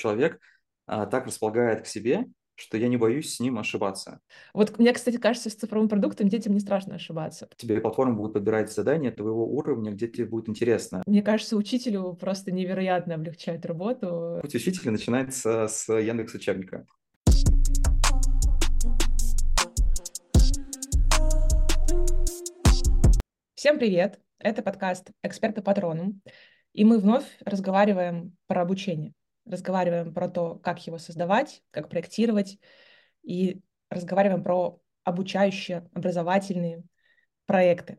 человек а, так располагает к себе, что я не боюсь с ним ошибаться. Вот мне, кстати, кажется, с цифровым продуктом детям не страшно ошибаться. Тебе платформа будет подбирать задания твоего уровня, где тебе будет интересно. Мне кажется, учителю просто невероятно облегчает работу. Путь учителя начинается с Яндекс учебника. Всем привет! Это подкаст «Эксперты Патрону», и мы вновь разговариваем про обучение разговариваем про то, как его создавать, как проектировать, и разговариваем про обучающие, образовательные проекты.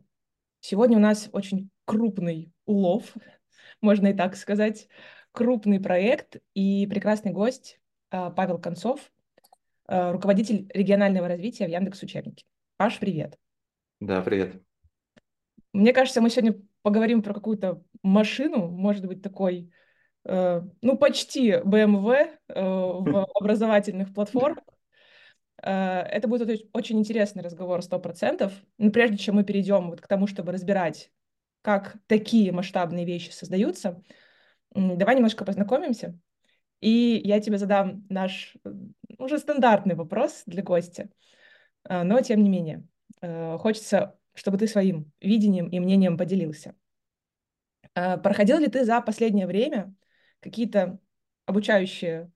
Сегодня у нас очень крупный улов, можно и так сказать, крупный проект и прекрасный гость а, Павел Концов, а, руководитель регионального развития в Яндекс Учебнике. Паш, привет. Да, привет. Мне кажется, мы сегодня поговорим про какую-то машину, может быть, такой ну, почти BMW э, в образовательных платформах. Э, это будет очень интересный разговор, 100%. Но прежде чем мы перейдем вот к тому, чтобы разбирать, как такие масштабные вещи создаются, давай немножко познакомимся. И я тебе задам наш уже стандартный вопрос для гостя. Но, тем не менее, хочется, чтобы ты своим видением и мнением поделился. Проходил ли ты за последнее время какие-то обучающие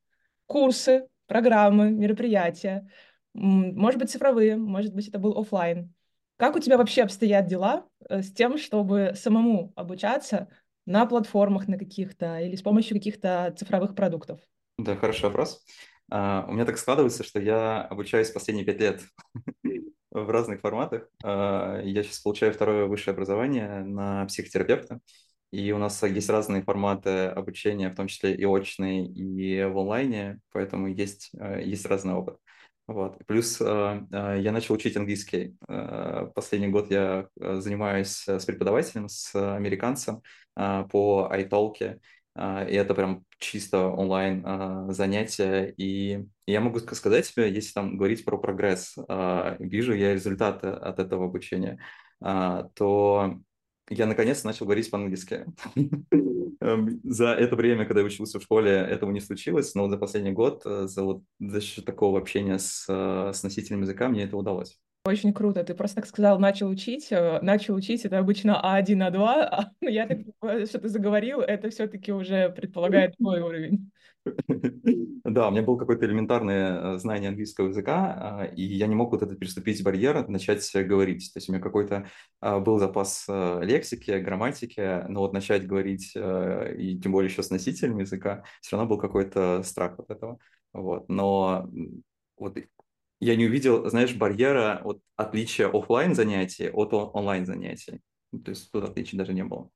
курсы, программы, мероприятия, может быть, цифровые, может быть, это был офлайн. Как у тебя вообще обстоят дела э, с тем, чтобы самому обучаться на платформах на каких-то или с помощью каких-то цифровых продуктов? Да, хороший вопрос. Uh, у меня так складывается, что я обучаюсь последние пять лет в разных форматах. Uh, я сейчас получаю второе высшее образование на психотерапевта. И у нас есть разные форматы обучения, в том числе и очные, и в онлайне, поэтому есть, э, есть разный опыт. Вот. Плюс э, э, я начал учить английский. Последний год я занимаюсь с преподавателем, с американцем по iTalk, и это прям чисто онлайн занятие. И я могу сказать тебе, если там говорить про прогресс, вижу я результаты от этого обучения, то я наконец начал говорить по-английски. Эм, за это время, когда я учился в школе, этого не случилось, но за последний год, э, за, вот, за счет такого общения с, э, с носителем языка, мне это удалось. Очень круто. Ты просто так сказал, начал учить. Э, начал учить, это обычно А1, А2, а я так что ты заговорил, это все-таки уже предполагает твой уровень. Да, у меня было какое-то элементарное э, знание английского языка, а, и я не мог вот этот переступить барьер, начать говорить. То есть у меня какой-то а, был запас э, лексики, грамматики, но вот начать говорить, э, и тем более еще с носителем языка, все равно был какой-то страх от этого. Вот. Но вот я не увидел, знаешь, барьера, вот отличия офлайн занятий от онлайн занятий. То есть тут отличий даже не было.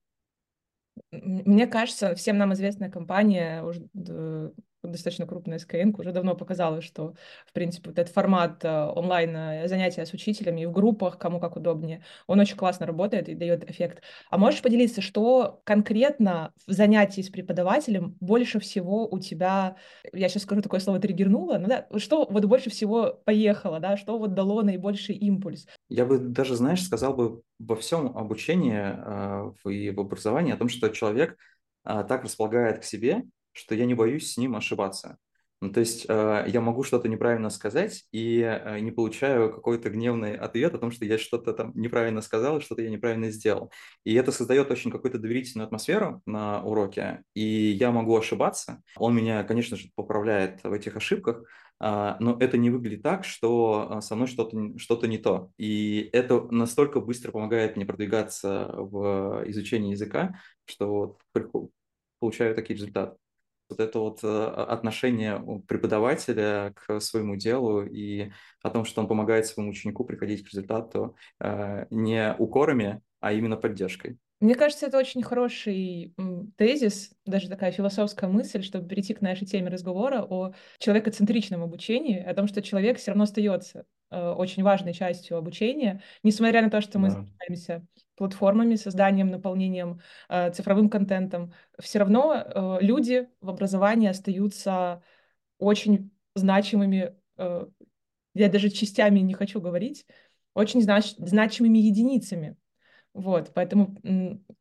Мне кажется, всем нам известная компания, уже достаточно крупная СКН, уже давно показала, что, в принципе, вот этот формат э, онлайн э, занятия с учителями в группах, кому как удобнее, он очень классно работает и дает эффект. А можешь поделиться, что конкретно в занятии с преподавателем больше всего у тебя, я сейчас скажу такое слово, триггернуло, ну да, что вот больше всего поехало, да, что вот дало наибольший импульс? Я бы даже, знаешь, сказал бы во всем обучении э, и в образовании о том, что человек так располагает к себе, что я не боюсь с ним ошибаться. Ну, то есть э, я могу что-то неправильно сказать и э, не получаю какой-то гневный ответ о том, что я что-то там неправильно сказал, что-то я неправильно сделал. И это создает очень какую-то доверительную атмосферу на уроке, и я могу ошибаться. Он меня, конечно же, поправляет в этих ошибках, э, но это не выглядит так, что со мной что-то что не то. И это настолько быстро помогает мне продвигаться в изучении языка, что получаю такие результаты вот это вот э, отношение преподавателя к своему делу и о том, что он помогает своему ученику приходить к результату э, не укорами, а именно поддержкой. Мне кажется, это очень хороший тезис, даже такая философская мысль, чтобы перейти к нашей теме разговора о человекоцентричном обучении, о том, что человек все равно остается э, очень важной частью обучения, несмотря на то, что мы занимаемся платформами, созданием, наполнением э, цифровым контентом, все равно э, люди в образовании остаются очень значимыми, э, я даже частями не хочу говорить, очень знач значимыми единицами вот, поэтому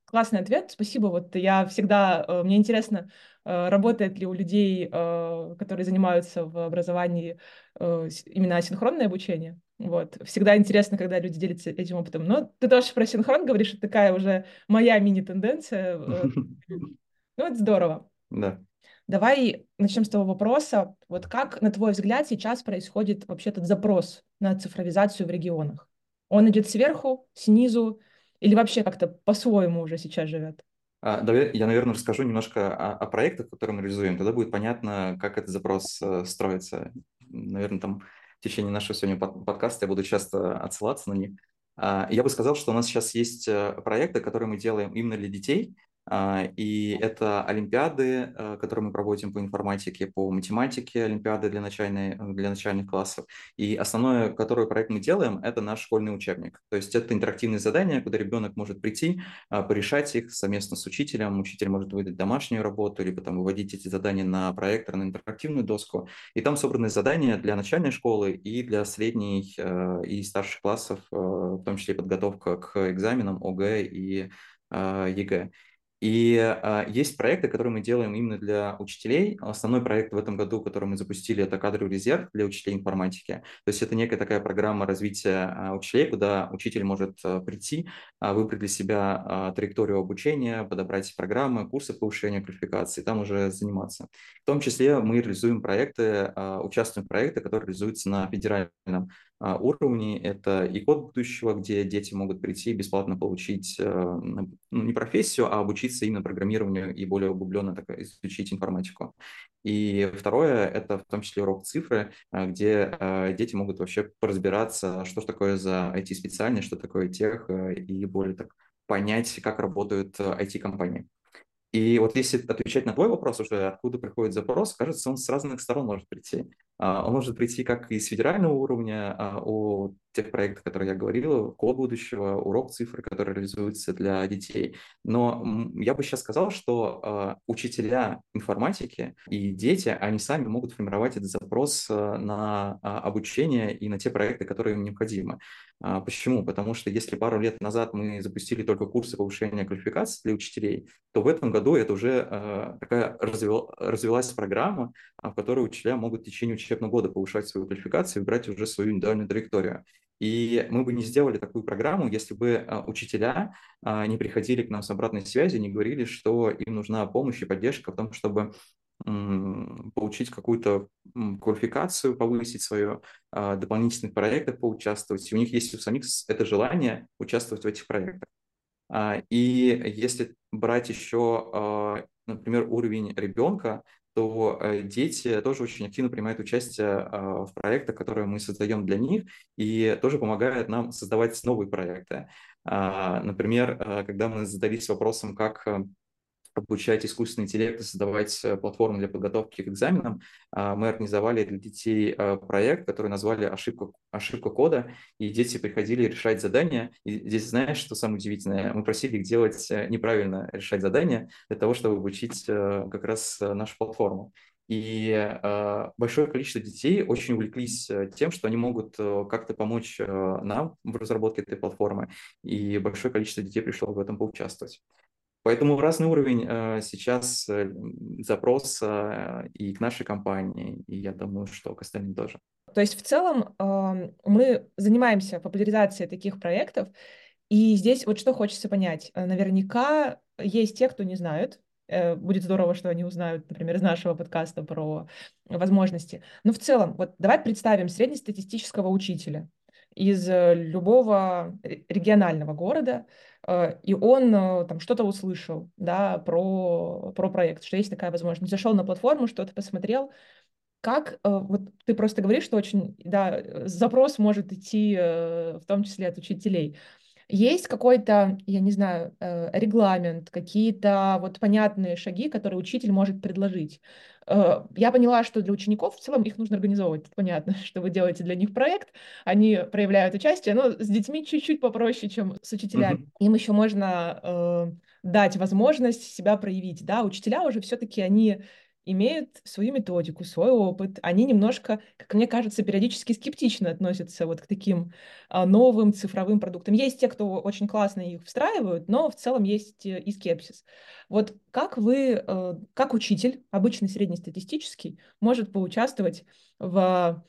классный ответ, спасибо. Вот я всегда, э, мне интересно работает ли у людей, которые занимаются в образовании, именно асинхронное обучение. Вот. Всегда интересно, когда люди делятся этим опытом. Но ты тоже про синхрон говоришь, это такая уже моя мини-тенденция. Ну, это здорово. Да. Давай начнем с того вопроса. Вот как, на твой взгляд, сейчас происходит вообще этот запрос на цифровизацию в регионах? Он идет сверху, снизу или вообще как-то по-своему уже сейчас живет? А, я, наверное, расскажу немножко о, о проектах, которые мы реализуем. Тогда будет понятно, как этот запрос э, строится. Наверное, там в течение нашего сегодня подкаста я буду часто отсылаться на них. А, я бы сказал, что у нас сейчас есть э, проекты, которые мы делаем именно для детей, и это олимпиады, э, которые мы проводим по информатике, по математике, олимпиады для, начальной, для начальных классов. И основное, которое проект мы делаем, это наш школьный учебник. То есть это интерактивные задания, куда ребенок может прийти, а, порешать их совместно с учителем. Учитель может выдать домашнюю работу, либо там выводить эти задания на проектор, на интерактивную доску. И там собраны задания для начальной школы и для средней э, и старших классов, э, в том числе подготовка к экзаменам ОГЭ и ЕГЭ. И а, есть проекты, которые мы делаем именно для учителей. Основной проект в этом году, который мы запустили, это кадровый резерв для учителей информатики. То есть это некая такая программа развития а, учителей, куда учитель может а, прийти, а, выбрать для себя а, траекторию обучения, подобрать программы, курсы повышения квалификации, там уже заниматься. В том числе мы реализуем проекты, а, участвуем в проектах, которые реализуются на федеральном уровни. Это и код будущего, где дети могут прийти и бесплатно получить э, ну, не профессию, а обучиться именно программированию и более углубленно так, изучить информатику. И второе – это в том числе урок цифры, э, где э, дети могут вообще поразбираться, что же такое за IT-специальность, что такое тех, и более так понять, как работают IT-компании. И вот если отвечать на твой вопрос уже, откуда приходит запрос, кажется, он с разных сторон может прийти. А, он может прийти как из федерального уровня, а, о тех проектах, которые я говорил, код будущего, урок цифры, который реализуется для детей. Но я бы сейчас сказал, что а, учителя информатики и дети, они сами могут формировать этот запрос на обучение и на те проекты, которые им необходимы. Почему? Потому что если пару лет назад мы запустили только курсы повышения квалификации для учителей, то в этом году это уже такая развилась программа, в которой учителя могут в течение учебного года повышать свою квалификацию и брать уже свою индивидуальную траекторию. И мы бы не сделали такую программу, если бы а, учителя а, не приходили к нам с обратной связью, не говорили, что им нужна помощь и поддержка в том, чтобы получить какую-то квалификацию, повысить свое, а, дополнительных проектах поучаствовать. И у них есть у самих это желание участвовать в этих проектах. И если брать еще, например, уровень ребенка, то э, дети тоже очень активно принимают участие а, в проектах, которые мы создаем для них, и тоже помогают нам создавать новые проекты. А, например, э, когда мы задались вопросом, как э, обучать искусственный интеллект и создавать э, платформу для подготовки к экзаменам, а, мы организовали для детей а, проект, который назвали «Ошибка, ошибка кода», и дети приходили решать задания. И здесь знаешь, что самое удивительное? Мы просили их делать э, неправильно, решать задания для того, чтобы обучить э, как раз нашу платформу. И э, большое количество детей очень увлеклись тем, что они могут как-то помочь э, нам в разработке этой платформы, и большое количество детей пришло в этом поучаствовать. Поэтому разный уровень э, сейчас э, запроса э, и к нашей компании, и я думаю, что к остальным тоже. То есть в целом мы занимаемся популяризацией таких проектов, и здесь вот что хочется понять. Наверняка есть те, кто не знают, будет здорово, что они узнают, например, из нашего подкаста про возможности. Но в целом, вот давай представим среднестатистического учителя из любого регионального города, Э, и он э, там что-то услышал, да, про, про проект, что есть такая возможность. Зашел на платформу, что-то посмотрел. Как, э, вот ты просто говоришь, что очень, да, запрос может идти в том числе от учителей. Есть какой-то, я не знаю, э, регламент, какие-то вот понятные шаги, которые учитель может предложить. Э, я поняла, что для учеников в целом их нужно организовывать. Понятно, что вы делаете для них проект, они проявляют участие, но с детьми чуть-чуть попроще, чем с учителями. Mm-hmm. Им еще можно э, дать возможность себя проявить. Да? Учителя уже все-таки они имеют свою методику, свой опыт. Они немножко, как мне кажется, периодически скептично относятся вот к таким а, новым цифровым продуктам. Есть те, кто очень классно их встраивают, но в целом есть э, и скепсис. Вот как вы, э, как учитель, обычный среднестатистический, может поучаствовать в,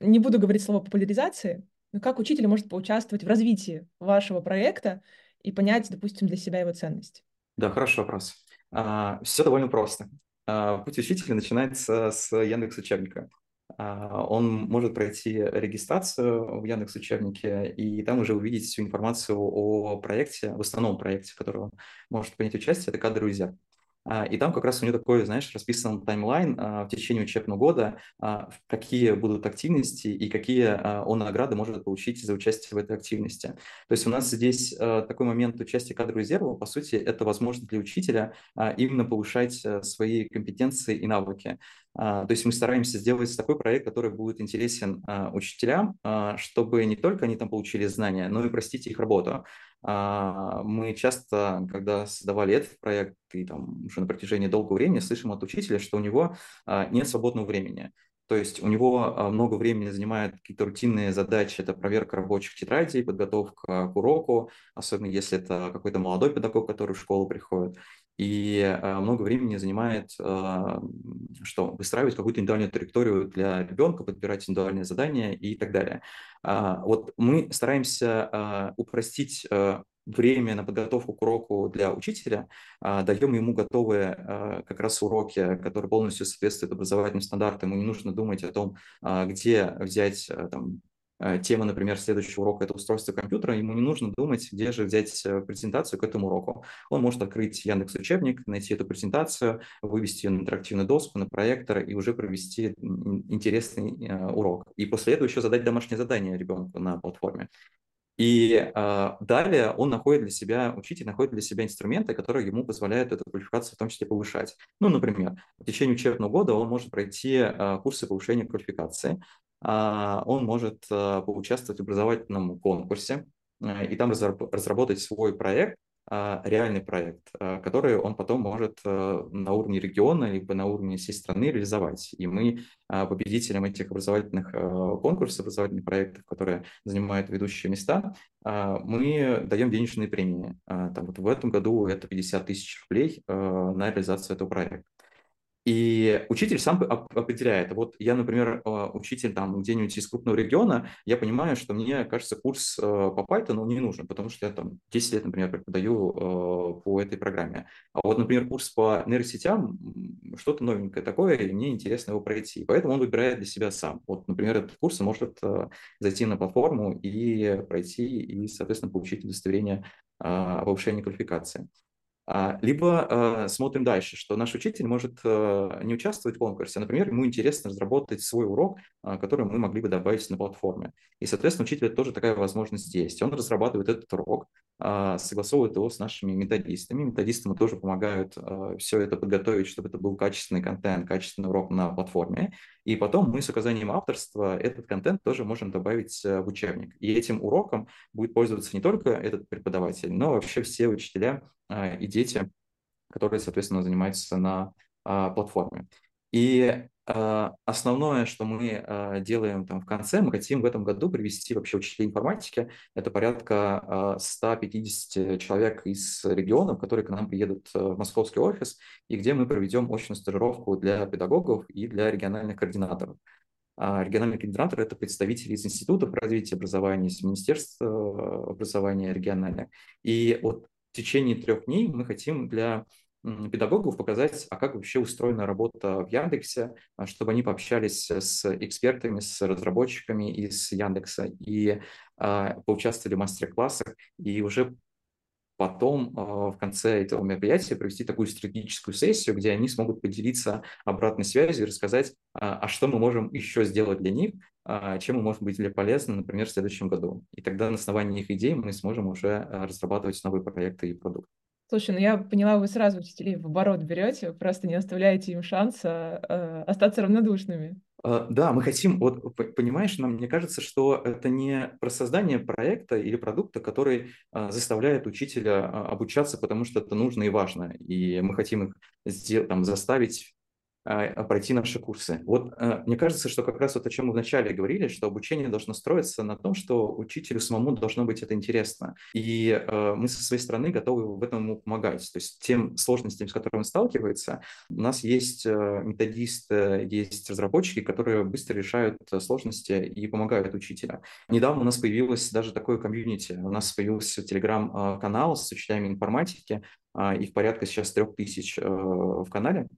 не буду говорить слово популяризации, но как учитель может поучаствовать в развитии вашего проекта и понять, допустим, для себя его ценность? Да, хороший вопрос. А, все довольно просто. А, путь учителя начинается с Яндекс учебника. А, он может пройти регистрацию в Яндекс учебнике и там уже увидеть всю информацию о проекте, в основном проекте, в котором он может принять участие, это кадры резерв. А, и там как раз у него такой, знаешь, расписан таймлайн а, в течение учебного года, а, какие будут активности и какие он награды может получить за участие в этой активности. То есть у нас здесь такой момент участия кадрового резерва, по сути, это возможность для учителя именно повышать свои компетенции и навыки. То есть мы стараемся сделать такой проект, который будет интересен учителям, чтобы не только они там получили знания, но и простить их работу. А, мы часто, когда создавали этот проект и там уже на протяжении долгого времени, слышим от учителя, что у него а, нет свободного времени. То есть у него а, много времени занимают какие-то рутинные задачи, это проверка рабочих тетрадей, подготовка к уроку, особенно если это какой-то молодой педагог, который в школу приходит. И много времени занимает, что выстраивать какую-то индивидуальную траекторию для ребенка, подбирать индивидуальные задания и так далее. Вот мы стараемся упростить время на подготовку к уроку для учителя, даем ему готовые как раз уроки, которые полностью соответствуют образовательным стандартам. Ему не нужно думать о том, где взять там, Э, тема, например, следующего урока – это устройство компьютера, ему не нужно думать, где же взять э, презентацию к этому уроку. Он может открыть Яндекс Учебник, найти эту презентацию, вывести ее на интерактивную доску, на проектор и уже провести интересный э, урок. И после этого еще задать домашнее задание ребенку на платформе. И э, далее он находит для себя, учитель находит для себя инструменты, которые ему позволяют эту квалификацию в том числе повышать. Ну, например, в течение учебного года он может пройти э, курсы повышения квалификации, он может а, поучаствовать в образовательном конкурсе э, и там разработать свой проект, а, реальный проект, который он потом может э, на уровне региона либо на уровне всей страны реализовать. И мы победителям этих образовательных э, конкурсов, образовательных проектов, которые занимают ведущие места, мы даем денежные премии. Там вот в этом году это 50 тысяч рублей на реализацию этого проекта. И учитель сам определяет. Вот я, например, а, учитель там где-нибудь из крупного региона, я понимаю, что мне, кажется, курс э, по Python не нужен, потому что я там 10 лет, например, преподаю э, по этой программе. А вот, например, курс по нейросетям, что-то новенькое такое, и мне интересно его пройти. Поэтому он выбирает для себя сам. Вот, например, этот курс может зайти на платформу и пройти, и, соответственно, получить удостоверение о повышении квалификации. А, либо э, смотрим дальше, что наш учитель может э, не участвовать в конкурсе. Например, ему интересно разработать свой урок, э, который мы могли бы добавить на платформе. И, соответственно, учителя тоже такая возможность есть. Он разрабатывает этот урок, э, согласовывает его с нашими методистами. Методисты ему тоже помогают все это подготовить, чтобы это был качественный контент, качественный урок на платформе. И потом мы с указанием авторства этот контент тоже можем добавить э, в учебник. И этим уроком будет пользоваться не только этот преподаватель, но вообще все учителя а, и дети, которые, соответственно, занимаются на а, платформе. И основное, что мы делаем там в конце, мы хотим в этом году привести вообще учителей информатики. Это порядка 150 человек из регионов, которые к нам приедут в московский офис, и где мы проведем очную стажировку для педагогов и для региональных координаторов. Региональные координаторы – это представители из институтов развития образования, из министерства образования региональных. И вот в течение трех дней мы хотим для педагогов показать, а как вообще устроена работа в Яндексе, а, чтобы они пообщались с экспертами, с разработчиками из Яндекса и а, поучаствовали в мастер-классах, и уже потом а, в конце этого мероприятия провести такую стратегическую сессию, где они смогут поделиться обратной связью и рассказать, а что мы можем еще сделать для них, чем мы можем быть для полезны, например, в следующем году. И тогда на основании их идей мы сможем уже разрабатывать новые проекты и продукты. Слушай, ну я поняла, вы сразу учителей в оборот берете, просто не оставляете им шанса э, остаться равнодушными. Uh, да, мы хотим, вот понимаешь, нам мне кажется, что это не про создание проекта или продукта, который uh, заставляет учителя uh, обучаться, потому что это нужно и важно, и мы хотим их сделать, там, заставить а, пройти наши курсы. Вот э, мне кажется, что как раз вот о чем мы вначале говорили, что обучение должно строиться на том, что учителю самому должно быть это интересно. И мы со своей стороны готовы в этом ему помогать. То есть тем сложностям, с которыми он сталкивается, у нас есть методисты, есть разработчики, которые быстро решают сложности и помогают учителя. Недавно у нас появилось даже такое комьюнити. У нас появился телеграм-канал с учителями информатики, их порядка сейчас трех тысяч в канале.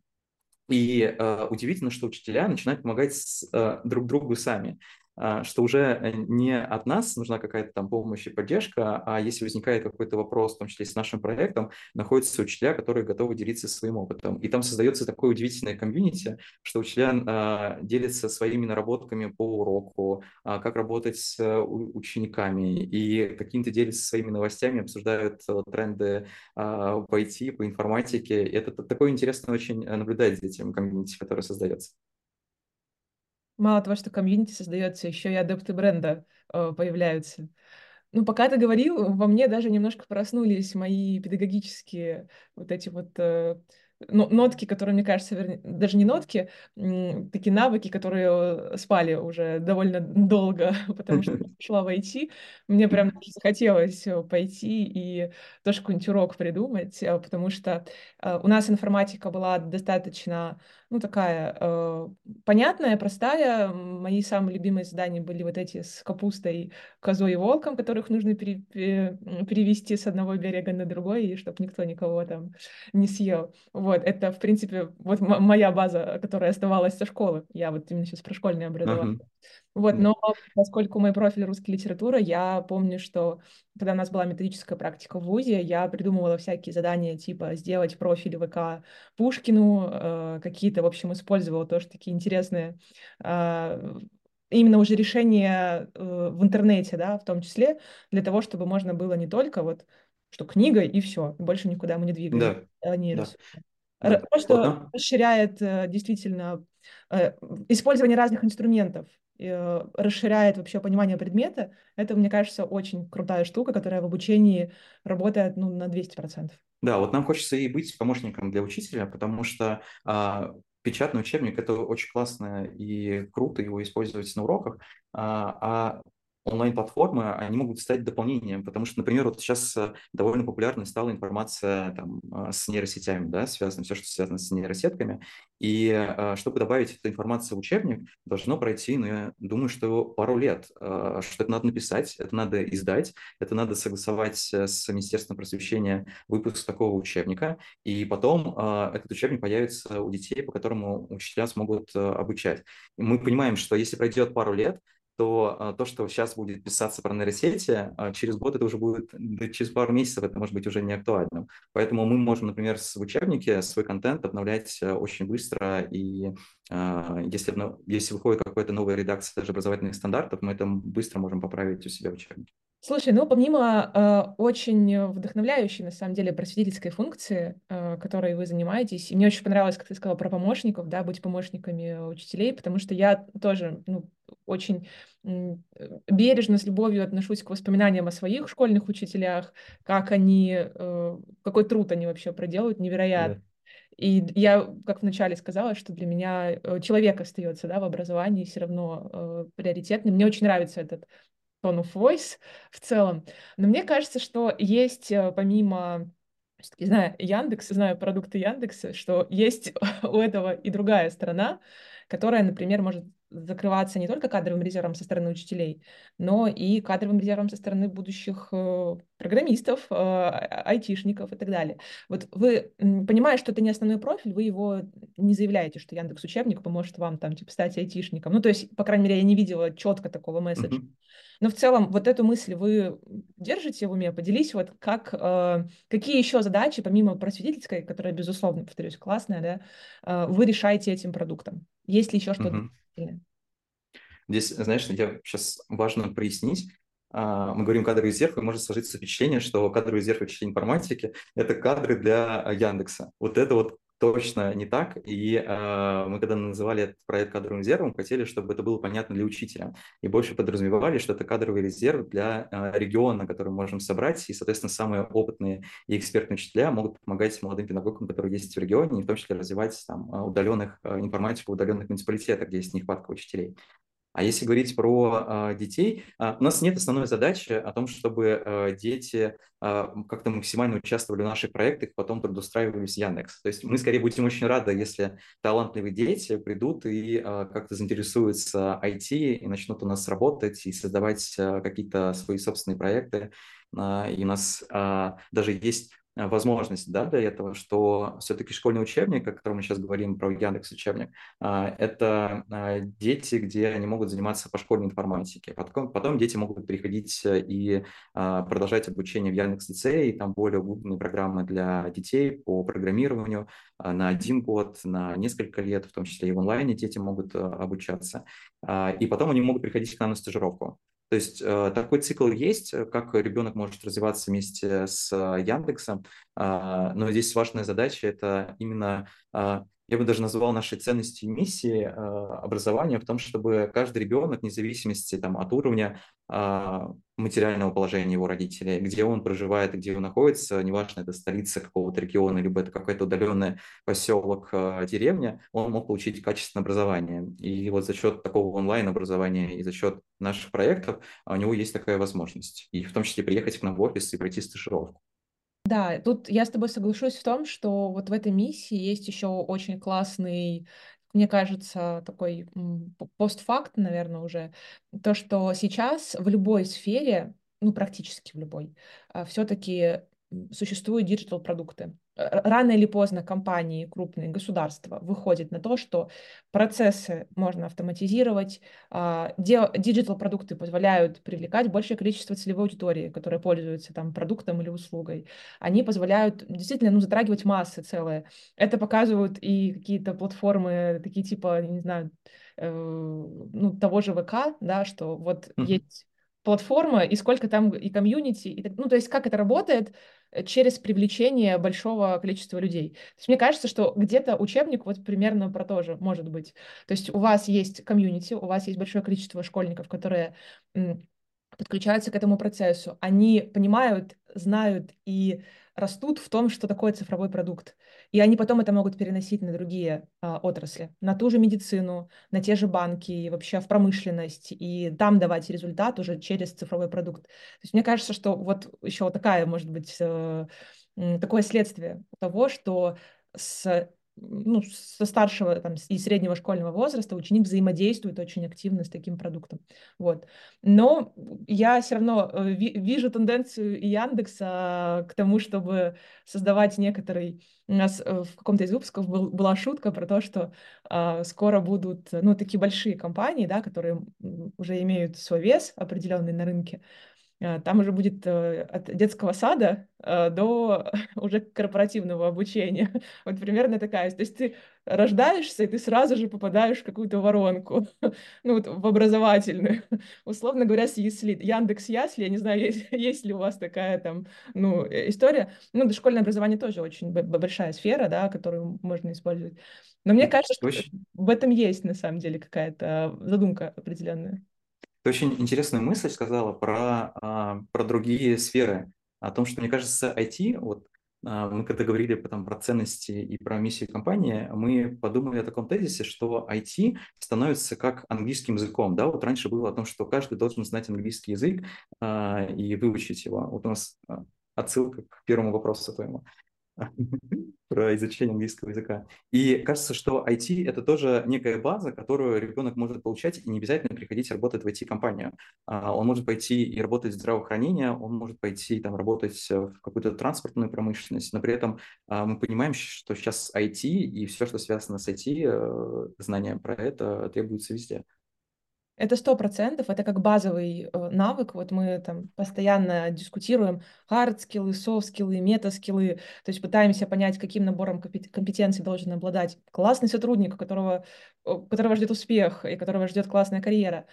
И э, удивительно, что учителя начинают помогать с, э, друг другу сами. А, что уже э, не от нас нужна какая-то там помощь и поддержка, а если возникает какой-то вопрос, в том числе с нашим проектом, находятся учителя, которые готовы делиться своим опытом. И там создается такое удивительное комьюнити, что учителя а, делятся своими наработками по уроку, а, как работать с а, учениками, и какими-то делятся своими новостями, обсуждают а, тренды в IT, по информатике. И это такое интересно очень наблюдать за этим комьюнити, которое создается. Мало того, что комьюнити создается, еще и адепты бренда э, появляются. Ну, пока ты говорил, во мне даже немножко проснулись мои педагогические вот эти вот э, нотки, которые, мне кажется, вернее, даже не нотки, такие навыки, которые спали уже довольно долго, потому что шла в IT. Мне прям захотелось э, пойти и тоже какой-нибудь урок придумать, э, потому что э, у нас информатика была достаточно, ну, такая понятная, простая. Мои самые любимые задания были вот эти с капустой, козой и волком, которых нужно перевести с одного берега на другой, и чтобы никто никого там не съел. Вот, это, в принципе, вот моя база, которая оставалась со школы. Я вот именно сейчас про школьное образование. Uh-huh. Вот, но поскольку мой профиль русская литература, я помню, что когда у нас была методическая практика в ВУЗе, я придумывала всякие задания, типа сделать профиль ВК Пушкину, э, какие-то, в общем, использовала тоже такие интересные э, именно уже решения э, в интернете, да, в том числе, для того, чтобы можно было не только вот что книга и все, больше никуда мы не двигаем. Да. Да. Да. Просто вот, расширяет э, действительно э, использование разных инструментов, расширяет вообще понимание предмета. Это, мне кажется, очень крутая штука, которая в обучении работает ну, на 200%. Да, вот нам хочется и быть помощником для учителя, потому что а, печатный учебник – это очень классно и круто его использовать на уроках, а, а онлайн-платформы, они могут стать дополнением, потому что, например, вот сейчас э, довольно популярной стала информация там, а, с нейросетями, да, связано все, что связано с нейросетками, и а, чтобы добавить эту информацию в учебник, должно пройти, ну, я думаю, что пару лет, что это надо написать, это надо издать, это надо согласовать э, с Министерством просвещения выпуск такого учебника, и потом этот учебник появится у детей, по которому учителя смогут э, обучать. И мы понимаем, что если пройдет пару лет, то а, то, что сейчас будет писаться про нейросети, а, через год это уже будет, да, через пару месяцев это может быть уже не актуальным. Поэтому мы можем, например, в учебнике свой контент обновлять а, очень быстро, и если, если выходит какая-то новая редакция даже образовательных стандартов, мы это быстро можем поправить у себя в учебнике. Слушай, ну помимо э, очень вдохновляющей, на самом деле, просветительской функции, э, которой вы занимаетесь, и мне очень понравилось, как ты сказала про помощников, да, быть помощниками учителей, потому что я тоже ну, очень бережно, с любовью отношусь к воспоминаниям о своих школьных учителях, как они, э, какой труд они вообще проделывают, невероятно. Yeah. И я, как вначале сказала, что для меня э, человек остается да, в образовании все равно э, приоритетным. Мне очень нравится этот tone of voice в целом. Но мне кажется, что есть э, помимо не знаю, Яндекс, знаю продукты Яндекса, что есть у этого и другая сторона, которая, например, может закрываться не только кадровым резервом со стороны учителей, но и кадровым резервом со стороны будущих э, программистов, э, айтишников и так далее. Вот вы, понимая, что это не основной профиль, вы его не заявляете, что Яндекс учебник поможет вам там типа стать айтишником. Ну, то есть, по крайней мере, я не видела четко такого месседжа. Mm-hmm. Но в целом вот эту мысль вы держите в уме? Поделись, вот как, э, какие еще задачи, помимо просветительской, которая, безусловно, повторюсь, классная, да, э, вы решаете этим продуктом? Есть ли еще что-то? Угу. Здесь, знаешь, я сейчас важно прояснить, а, мы говорим кадровый резерв, и может сложиться впечатление, что кадровый резерв учителей информатики – это кадры для Яндекса. Вот это вот точно не так. И э, мы, когда называли этот проект кадровым резервом, хотели, чтобы это было понятно для учителя. И больше подразумевали, что это кадровый резерв для э, региона, который мы можем собрать. И, соответственно, самые опытные и экспертные учителя могут помогать молодым педагогам, которые есть в регионе, и в том числе развивать там, удаленных э, информатику в удаленных муниципалитетах, где есть нехватка учителей. А если говорить про э, детей, э, у нас нет основной задачи о том, чтобы э, дети э, как-то максимально участвовали в наших проектах, потом трудоустраивались в Яндекс. То есть мы скорее будем очень рады, если талантливые дети придут и э, как-то заинтересуются IT и начнут у нас работать и создавать э, какие-то свои собственные проекты. И у нас даже есть возможность да, для этого, что все-таки школьный учебник, о котором мы сейчас говорим, про Яндекс учебник, а, это а, дети, где они могут заниматься по школьной информатике. Потом, потом дети могут приходить э, и а, продолжать обучение в Яндекс лицее, и там более углубленные программы для детей по программированию на один год, на несколько лет, в том числе и в онлайне дети могут обучаться. И потом они могут приходить к нам на стажировку. То есть э, такой цикл есть, э, как ребенок может развиваться вместе с э, Яндексом, а, но здесь важная задача – это именно а, я бы даже назвал нашей ценностью и миссией образования в том, чтобы каждый ребенок, вне зависимости там, от уровня а, материального положения его родителей, где он проживает где он находится, неважно, это столица какого-то региона, либо это какой-то удаленный поселок, деревня, он мог получить качественное образование. И вот за счет такого онлайн-образования и за счет наших проектов у него есть такая возможность. И в том числе приехать к нам в офис и пройти стажировку. Да, тут я с тобой соглашусь в том, что вот в этой миссии есть еще очень классный, мне кажется, такой постфакт, наверное, уже, то, что сейчас в любой сфере, ну, практически в любой, а, все-таки существуют digital-продукты рано или поздно компании, крупные государства выходят на то, что процессы можно автоматизировать, а, digital-продукты позволяют привлекать большее количество целевой аудитории, которая пользуется там продуктом или услугой. Они позволяют действительно ну, затрагивать массы целые. Это показывают и какие-то платформы, такие типа, не знаю, э, ну, того же ВК, да, что вот mm-hmm. есть платформа, и сколько там и комьюнити, и, ну, то есть как это работает, Э, через привлечение большого количества людей. То есть мне кажется, что где-то учебник вот примерно про то же может быть. То есть у вас есть комьюнити, у вас есть большое количество школьников, которые подключаются к этому процессу. Они понимают, знают и растут в том, что такое цифровой продукт. И они потом это могут переносить на другие а, отрасли, на ту же медицину, на те же банки, и вообще в промышленность, и там давать результат уже через цифровой продукт. То есть мне кажется, что вот еще такая, может быть, э, такое следствие того, что с ну, со старшего там, и среднего школьного возраста ученик взаимодействует очень активно с таким продуктом. Вот. Но я все равно э, вижу тенденцию Яндекса к тому, чтобы создавать некоторый... У нас э, в каком-то из выпусков был, была шутка про то, что э, скоро будут ну, такие большие компании, да, которые уже имеют свой вес определенный на рынке, Э, там уже будет э, от детского сада э, до уже корпоративного обучения. Вот примерно такая. То есть ты рождаешься, и ты сразу же попадаешь в какую-то воронку, ну вот в образовательную. Условно говоря, с Ясли, Яндекс Ясли, я не знаю, есть, есть ли у вас такая там, ну, история. Ну, дошкольное образование тоже очень большая сфера, да, которую можно использовать. Но мне кажется, что в этом есть на самом деле какая-то задумка определенная. Ты очень интересную мысль сказала про, а, про другие сферы, о том, что, мне кажется, IT, вот а, мы когда говорили потом про ценности и про миссию компании, мы подумали о таком тезисе, что IT становится как английским языком. Да? Вот раньше было о том, что каждый должен знать английский язык а, и выучить его. Вот у нас отсылка к первому вопросу твоему. про изучение английского языка. И кажется, что IT – это тоже некая база, которую ребенок может получать, и не обязательно приходить работать в IT-компанию. А, он может пойти и работать в здравоохранение, он может пойти там, работать в какую-то транспортную промышленность, но при этом а, мы понимаем, что сейчас IT и все, что связано с IT, э, знания про это требуется везде. Это сто процентов, это как базовый э, навык. Вот мы там постоянно дискутируем hard-скиллы, soft-скиллы, мета-скиллы, то есть пытаемся понять, каким набором компетенций должен обладать классный сотрудник, которого, которого ждет успех и которого ждет классная карьера.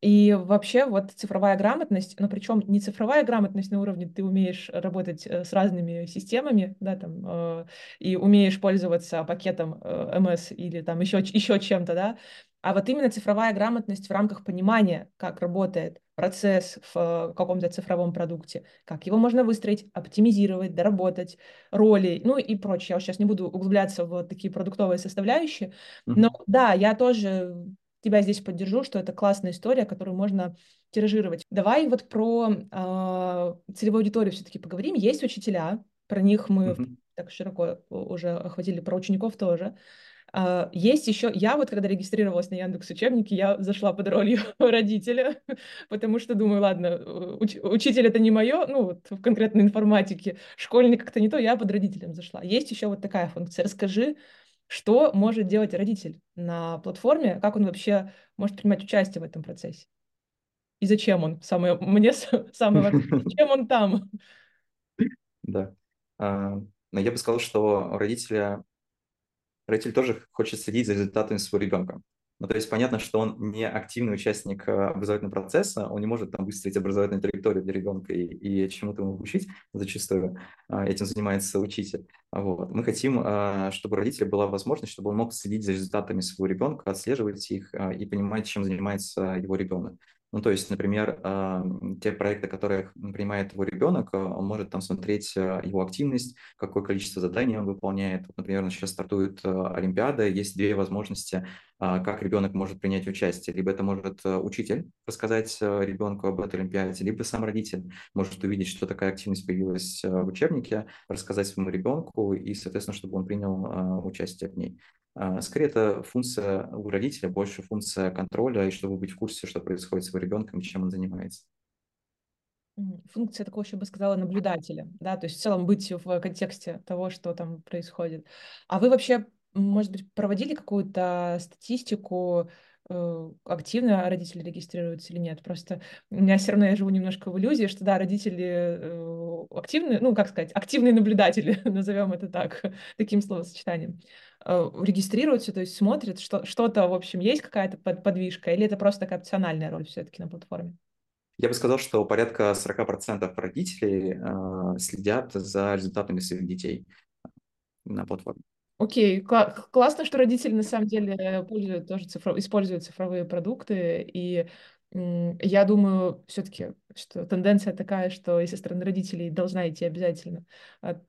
И вообще вот цифровая грамотность, но причем не цифровая грамотность на уровне ты умеешь работать э, с разными системами, да, там, э, и умеешь пользоваться пакетом э, MS или там еще, еще чем-то, да, а вот именно цифровая грамотность в рамках понимания, как работает процесс в каком-то цифровом продукте, как его можно выстроить, оптимизировать, доработать, роли, ну и прочее. Я сейчас не буду углубляться в такие продуктовые составляющие, но mm-hmm. да, я тоже тебя здесь поддержу, что это классная история, которую можно тиражировать. Давай вот про э, целевую аудиторию все-таки поговорим. Есть учителя, про них мы mm-hmm. так широко уже охватили, про учеников тоже. Uh, есть еще, я вот когда регистрировалась на Яндекс Учебнике, я зашла под ролью родителя, потому что думаю, ладно, уч- учитель это не мое, ну вот в конкретной информатике, школьник как-то не то, я под родителем зашла. Есть еще вот такая функция. Расскажи, что может делать родитель на платформе, как он вообще может принимать участие в этом процессе? И зачем он? Самое, мне самое важное, зачем он там? Да. А, но я бы сказал, что родители, родитель тоже хочет следить за результатами своего ребенка. Ну, то есть понятно, что он не активный участник э, образовательного процесса, он не может там выстроить образовательную траекторию для ребенка и, и чему-то ему учить зачастую. А, этим занимается учитель. Вот. Мы хотим, а, чтобы у родителя была возможность, чтобы он мог следить за результатами своего ребенка, отслеживать их а, и понимать, чем занимается его ребенок. Ну, то есть, например, те проекты, которые принимает его ребенок, он может там смотреть его активность, какое количество заданий он выполняет. Например, сейчас стартует Олимпиада, есть две возможности а, как ребенок может принять участие. Либо это может учитель рассказать ребенку об этой Олимпиаде, либо сам родитель может увидеть, что такая активность появилась в учебнике, рассказать своему ребенку и, соответственно, чтобы он принял участие в ней. А, скорее, это функция у родителя, больше функция контроля, и чтобы быть в курсе, что происходит с его ребенком, чем он занимается. Функция такого, еще бы сказала, наблюдателя, да, то есть в целом быть в контексте того, что там происходит. А вы вообще может быть, проводили какую-то статистику, э, активно родители регистрируются или нет. Просто у меня все равно я живу немножко в иллюзии, что да, родители э, активные, ну, как сказать, активные наблюдатели, назовем это так, таким словосочетанием, э, регистрируются, то есть смотрят, что, что-то, в общем, есть какая-то подвижка, или это просто такая опциональная роль все-таки на платформе? Я бы сказал, что порядка 40% родителей э, следят за результатами своих детей на платформе. Окей, кла- классно, что родители на самом деле пользуют тоже цифров... используют цифровые продукты, и я думаю, все-таки, что тенденция такая, что если со стороны родителей должна идти обязательно. А,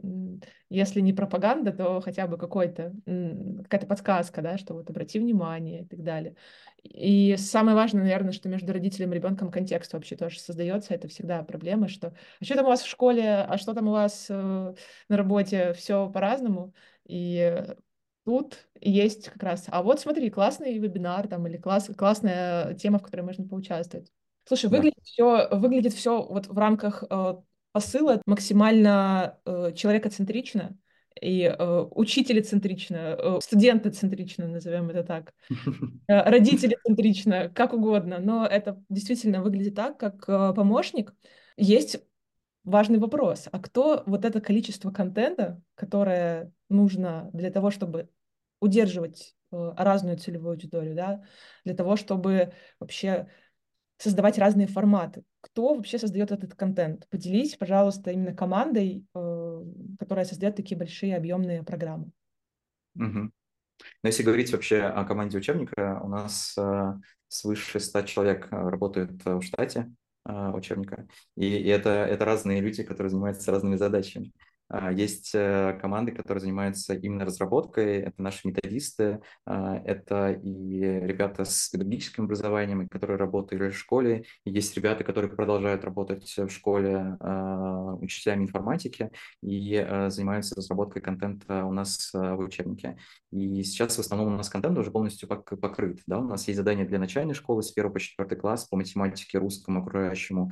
если не пропаганда, то хотя бы какой-то, какая-то подсказка, да, что вот обрати внимание и так далее. И самое важное, наверное, что между родителем и ребенком контекст вообще тоже создается. Это всегда проблема, что а что там у вас в школе, а что там у вас э, на работе, все по-разному. И тут есть как раз, а вот смотри, классный вебинар там или класс, классная тема, в которой можно поучаствовать. Слушай, да. выглядит все, выглядит все вот в рамках э, посыла максимально э, человекоцентрично и э, учителецентрично, э, студентоцентрично, назовем это так, э, родителецентрично, как угодно, но это действительно выглядит так, как э, помощник. Есть важный вопрос. А кто вот это количество контента, которое нужно для того, чтобы удерживать э, разную целевую аудиторию, да, для того, чтобы вообще создавать разные форматы. Кто вообще создает этот контент? Поделись, пожалуйста, именно командой, э, которая создает такие большие объемные программы. Угу. Но если говорить вообще о команде учебника, у нас э, свыше 100 человек работают в штате. А, учебника. И, и это, это разные люди, которые занимаются разными задачами. А, есть э, команды, которые занимаются именно разработкой, это наши методисты, а, это и ребята с педагогическим образованием, которые работают в школе, есть ребята, которые продолжают работать в школе а, учителями информатики и занимаются разработкой контента у нас в учебнике. И сейчас в основном у нас контент уже полностью покрыт. Да? У нас есть задания для начальной школы с 1 по 4 класс по математике, русскому, окружающему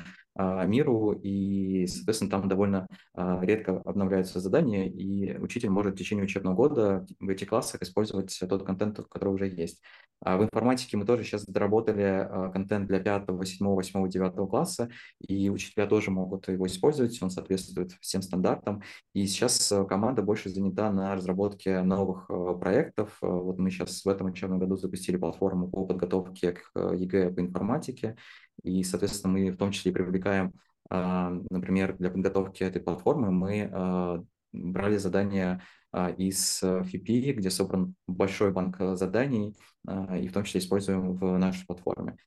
миру, и, соответственно, там довольно редко обновляются задания, и учитель может в течение учебного года в этих классах использовать тот контент, который уже есть. А в информатике мы тоже сейчас доработали а, контент для 5, 7, 8, 9 класса, и учителя тоже могут его использовать, он соответствует всем стандартам. И сейчас э, команда больше занята на разработке новых э, проектов. Э, вот мы сейчас в этом учебном году запустили платформу по подготовке к ЕГЭ по информатике, и, соответственно, мы в том числе привлекаем, а, например, для подготовки этой платформы мы брали задания а, из ФИПИ, где собран большой банк заданий, а, и в том числе используем в нашей платформе.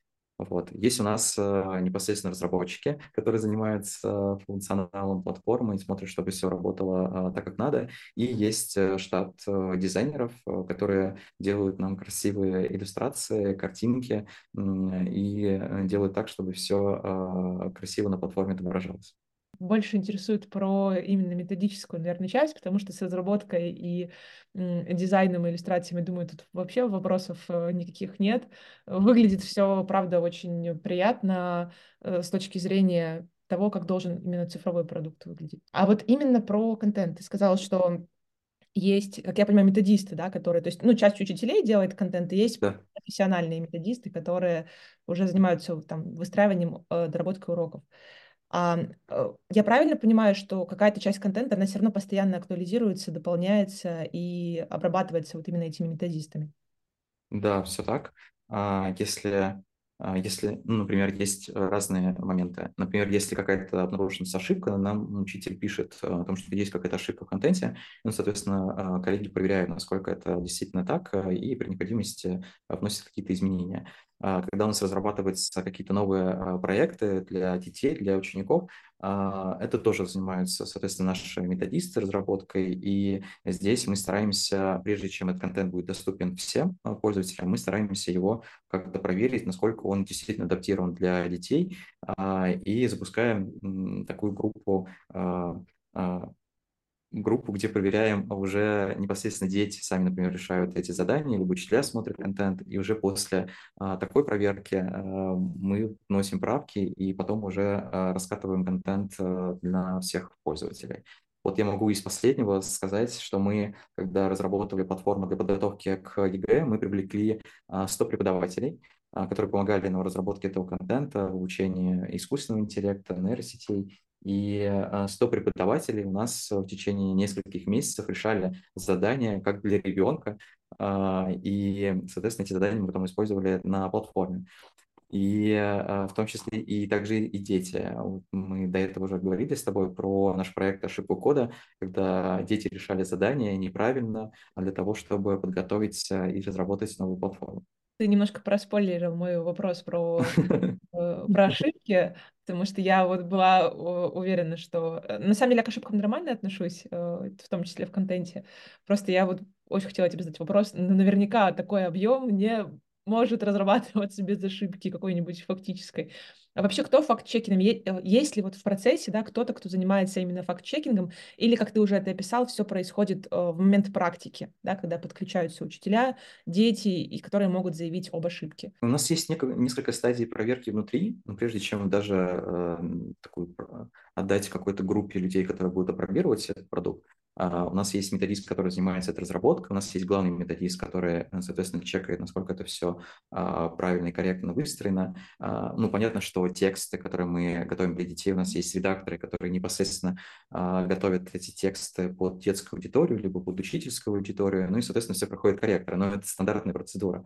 Вот. Есть у нас э, непосредственно разработчики, которые занимаются функционалом платформы и смотрят, чтобы все работало э, так, как надо. И есть э, штат э, дизайнеров, э, которые делают нам красивые иллюстрации, картинки э, и делают так, чтобы все э, красиво на платформе отображалось больше интересует про именно методическую, наверное, часть, потому что с разработкой и дизайном и иллюстрациями, думаю, тут вообще вопросов э, никаких нет. Выглядит все, правда, очень приятно э, с точки зрения того, как должен именно цифровой продукт выглядеть. А вот именно про контент. Ты сказала, что есть, как я понимаю, методисты, да, которые, то есть, ну, часть учителей делает контент, и есть да. профессиональные методисты, которые уже занимаются там выстраиванием, э, доработкой уроков. А, э, я правильно понимаю, что какая-то часть контента, она все равно постоянно актуализируется, дополняется и обрабатывается вот именно этими методистами? Да, все так. А, если если, ну, например, есть разные моменты. Например, если какая-то обнаружена ошибка, нам учитель пишет о том, что есть какая-то ошибка в контенте, ну, соответственно, коллеги проверяют, насколько это действительно так, и при необходимости вносят какие-то изменения. А, когда у нас разрабатываются какие-то новые а, проекты для детей, для учеников, а, это тоже занимаются, соответственно, наши методисты разработкой, и здесь мы стараемся, прежде чем этот контент будет доступен всем пользователям, мы стараемся его как-то проверить, насколько он действительно адаптирован для детей, и запускаем такую группу группу, где проверяем уже непосредственно дети сами, например, решают эти задания, либо учителя смотрят контент, и уже после а, такой проверки а, мы вносим правки и потом уже а, раскатываем контент а, для всех пользователей. Вот я могу из последнего сказать, что мы, когда разработали платформу для подготовки к ЕГЭ, мы привлекли 100 преподавателей, которые помогали нам в разработке этого контента, в обучении искусственного интеллекта, нейросетей и 100 а, преподавателей у нас в течение нескольких месяцев решали задания как для ребенка, а, и, соответственно, эти задания мы потом использовали на платформе. И а, в том числе и также и дети. Мы до этого уже говорили с тобой про наш проект «Ошибку кода», когда дети решали задания неправильно для того, чтобы подготовить и разработать новую платформу. Ты немножко проспойлерил мой вопрос про, про ошибки, потому что я вот была уверена, что... Э, на самом деле я к ошибкам нормально отношусь, э, в том числе в контенте. Просто я вот очень хотела тебе задать вопрос. Наверняка такой объем не может разрабатываться без ошибки какой-нибудь фактической. А вообще, кто факт-чекингом? Э, есть ли вот в процессе, да, кто-то, кто занимается именно факт-чекингом, или, как ты уже это описал, все происходит э, в момент практики, да, когда подключаются учителя, дети, и которые могут заявить об ошибке? У нас есть несколько стадий проверки внутри, но прежде чем даже э, такую, отдать какой-то группе людей, которые будут опробировать этот продукт, а, у нас есть методист, который занимается этой разработкой, у нас есть главный методист, который, соответственно, чекает, насколько это все а, правильно и корректно выстроено. А, ну, понятно, что тексты, которые мы готовим для детей, у нас есть редакторы, которые непосредственно готовят эти тексты под детскую аудиторию, либо под учительскую аудиторию, ну и, соответственно, все проходит корректно, но это стандартная процедура.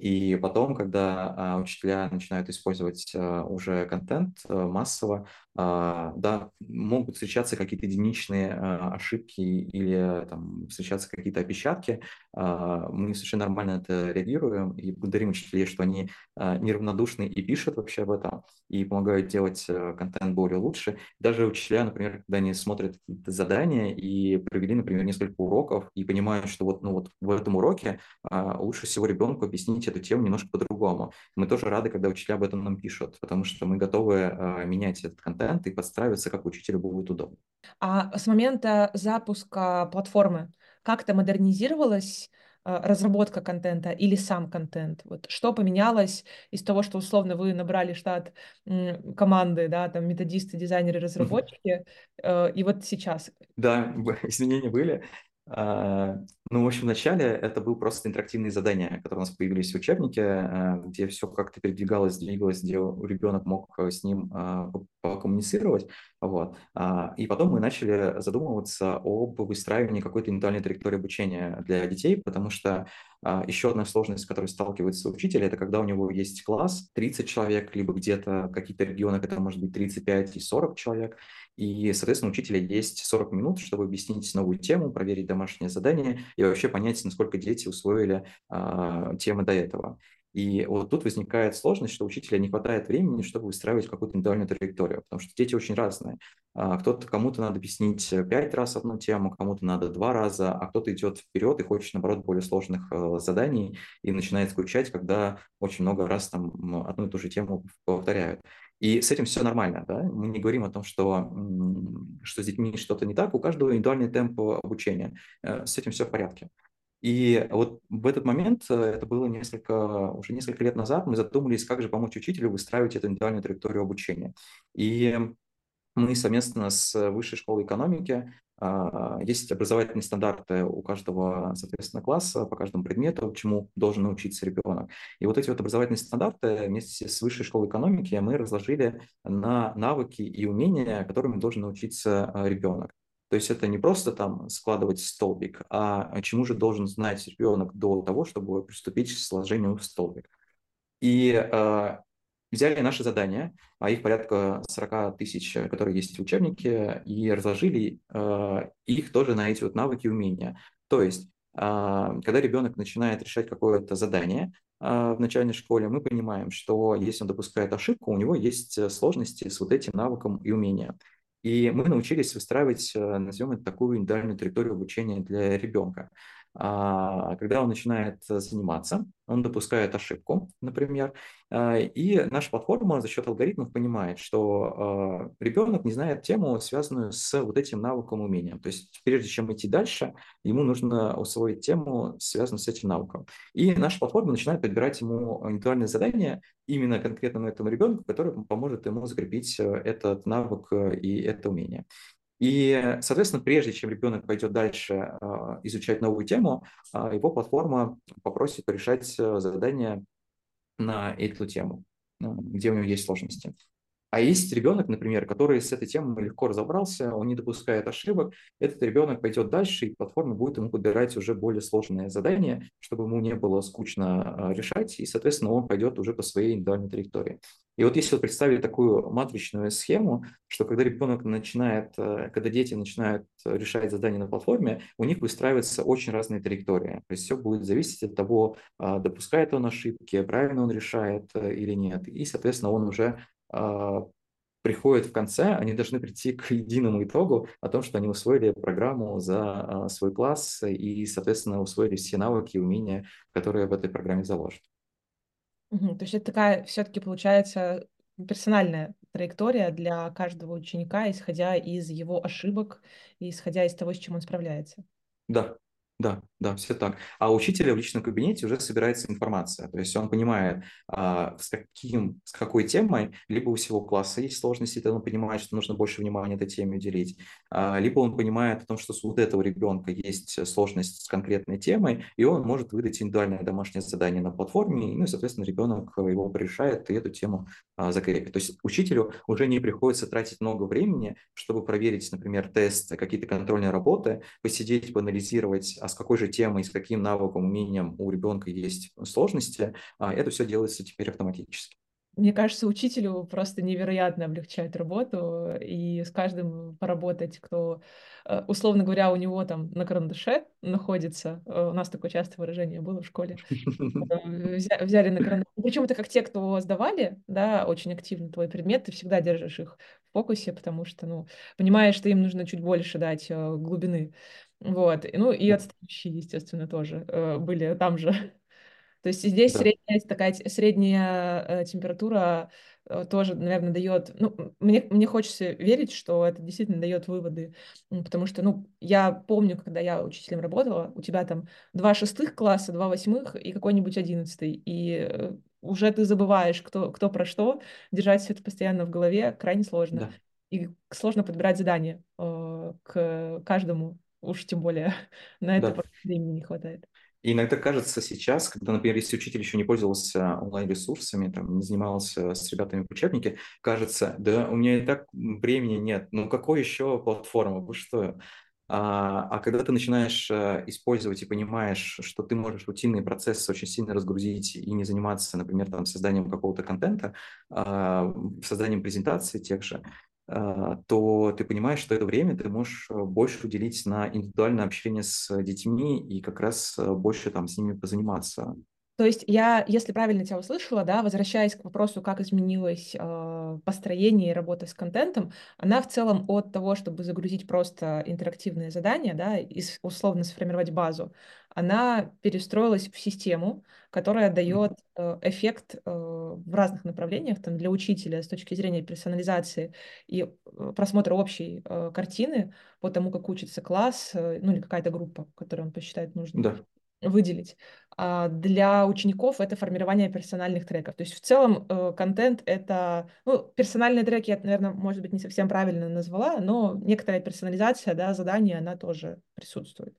И потом, когда учителя начинают использовать уже контент э, массово, да, могут встречаться какие-то единичные ошибки или там, встречаться какие-то опечатки. Мы совершенно нормально это реагируем и благодарим учителей, что они неравнодушны и пишут вообще об этом, и помогают делать э, контент более лучше. Даже учителя, например, когда они смотрят какие-то задания и провели, например, несколько уроков и понимают, что вот, ну, вот в этом уроке лучше всего ребенку ребенку объяснить эту тему немножко по-другому. Мы тоже рады, когда учителя об этом нам пишут, потому что мы готовы э, менять этот контент и подстраиваться, как учителю будет удобно. А с момента запуска платформы как-то модернизировалась разработка контента или сам контент? Вот что поменялось из того, что условно вы набрали штат команды, да, там методисты, дизайнеры, разработчики, и вот сейчас? Да, изменения были. А, ну, в общем, вначале это был просто интерактивные задания, которые у нас появились в учебнике, а, где все как-то передвигалось, двигалось, где ребенок мог э, с ним а, покоммуницировать. Вот. И потом мы начали задумываться об выстраивании какой-то индивидуальной траектории обучения для детей, потому что еще одна сложность, с которой сталкивается учитель, это когда у него есть класс 30 человек, либо где-то в каких-то регионах это может быть 35 и 40 человек, и, соответственно, у учителя есть 40 минут, чтобы объяснить новую тему, проверить домашнее задание и вообще понять, насколько дети усвоили а, темы до этого. И вот тут возникает сложность, что у учителя не хватает времени, чтобы выстраивать какую-то индивидуальную траекторию, потому что дети очень разные. А, кто-то, кому-то надо объяснить пять раз одну тему, кому-то надо два раза, а кто-то идет вперед и хочет, наоборот, более сложных э, заданий и начинает скучать, когда очень много раз там одну и ту же тему повторяют. И с этим все нормально, да? Мы не говорим о том, что, что с детьми что-то не так, у каждого индивидуальный темп обучения. Э, с этим все в порядке. И вот в этот момент, э, это было несколько, уже несколько лет назад, мы задумались, как же помочь учителю выстраивать эту индивидуальную траекторию обучения. И мы совместно с Высшей школой экономики есть образовательные стандарты у каждого, соответственно, класса по каждому предмету, чему должен научиться ребенок. И вот эти вот образовательные стандарты вместе с Высшей школой экономики мы разложили на навыки и умения, которыми должен научиться а, ребенок. То есть это не просто там складывать столбик, а чему же должен знать ребенок до того, чтобы приступить к сложению столбика. И э, взяли наши задания, а их порядка 40 тысяч, которые есть в учебнике, и разложили э, их тоже на эти вот навыки и умения. То есть, э, когда ребенок начинает решать какое-то задание э, в начальной школе, мы понимаем, что если он допускает ошибку, у него есть сложности с вот этим навыком и умением. И мы научились выстраивать, э, назовем это, такую индивидуальную территорию обучения для ребенка. А, когда он начинает заниматься, он допускает ошибку, например, а, и наша платформа за счет алгоритмов понимает, что а, ребенок не знает тему, связанную с вот этим навыком, умением. То есть прежде чем идти дальше, ему нужно усвоить тему, связанную с этим навыком. И наша платформа начинает подбирать ему индивидуальные задания именно конкретному этому ребенку, который поможет ему закрепить э, этот навык э, и это умение. И, соответственно, прежде чем ребенок пойдет дальше э, изучать новую тему, э, его платформа попросит решать э, задания на эту тему, где у него есть сложности. А есть ребенок, например, который с этой темой легко разобрался, он не допускает ошибок, этот ребенок пойдет дальше, и платформа будет ему подбирать уже более сложные задания, чтобы ему не было скучно а, решать, и, соответственно, он пойдет уже по своей индивидуальной траектории. И вот если вот представить такую матричную схему, что когда ребенок начинает, э, когда дети начинают решать задания на платформе, у них выстраиваются очень разные траектории. То есть все будет зависеть от того, а, допускает он ошибки, правильно он решает э, или нет. И, соответственно, он уже приходят в конце, они должны прийти к единому итогу о том, что они усвоили программу за а, свой класс и, соответственно, усвоили все навыки и умения, которые в этой программе заложены. Угу, то есть это такая все-таки получается персональная траектория для каждого ученика, исходя из его ошибок и исходя из того, с чем он справляется. Да, да, да, все так. А у учителя в личном кабинете уже собирается информация. То есть он понимает, а, с, каким, с какой темой, либо у всего класса есть сложности, то он понимает, что нужно больше внимания этой теме уделить, а, либо он понимает о том, что у этого ребенка есть сложность с конкретной темой, и он может выдать индивидуальное домашнее задание на платформе, ну и, соответственно, ребенок его решает и эту тему а, закрепит. То есть учителю уже не приходится тратить много времени, чтобы проверить, например, тесты, какие-то контрольные работы, посидеть, поанализировать, а с какой же темой, с каким навыком, умением у ребенка есть сложности, а это все делается теперь автоматически. Мне кажется, учителю просто невероятно облегчает работу, и с каждым поработать, кто, э, условно говоря, у него там на карандаше находится, э, у нас такое частое выражение было в школе, э, взяли на карандаш. Причем это как те, кто сдавали, да, очень активно твой предмет, ты всегда держишь их в фокусе, потому что, ну, понимаешь, что им нужно чуть больше дать глубины. Вот, ну и отстающие, естественно, тоже были там же. То есть здесь Да. средняя такая средняя э, температура э, тоже, наверное, дает. Ну, мне, мне хочется верить, что это действительно дает выводы. Потому что, ну, я помню, когда я учителем работала, у тебя там два шестых класса, два восьмых и какой-нибудь одиннадцатый. И э, уже ты забываешь, кто, кто про что. Держать все это постоянно в голове крайне сложно. Да. И сложно подбирать задания э, к каждому. Уж тем более на это Да. времени не хватает. И иногда кажется сейчас, когда, например, если учитель еще не пользовался онлайн-ресурсами, там, не занимался с ребятами в учебнике, кажется, да, у меня и так времени нет, ну какой еще платформа, вы что? А, а когда ты начинаешь а, использовать и понимаешь, что ты можешь рутинные процессы очень сильно разгрузить и не заниматься, например, там, созданием какого-то контента, а, созданием презентаций тех же, то ты понимаешь, что это время ты можешь э, больше уделить на индивидуальное общение с детьми и как раз э, больше там с ними позаниматься. То есть я, если правильно тебя услышала, да, возвращаясь к вопросу, как изменилось э, построение и работа с контентом, она в целом от того, чтобы загрузить просто интерактивные задания, да, и условно сформировать базу, она перестроилась в систему, которая дает э, эффект э, в разных направлениях, там, для учителя с точки зрения персонализации и э, просмотра общей картины по тому, как учится класс, ну или какая-то группа, которую он посчитает нужным. Да выделить. А для учеников это формирование персональных треков. То есть в целом контент это, ну, персональные треки, я, наверное, может быть, не совсем правильно назвала, но некоторая персонализация, да, задания, она тоже присутствует.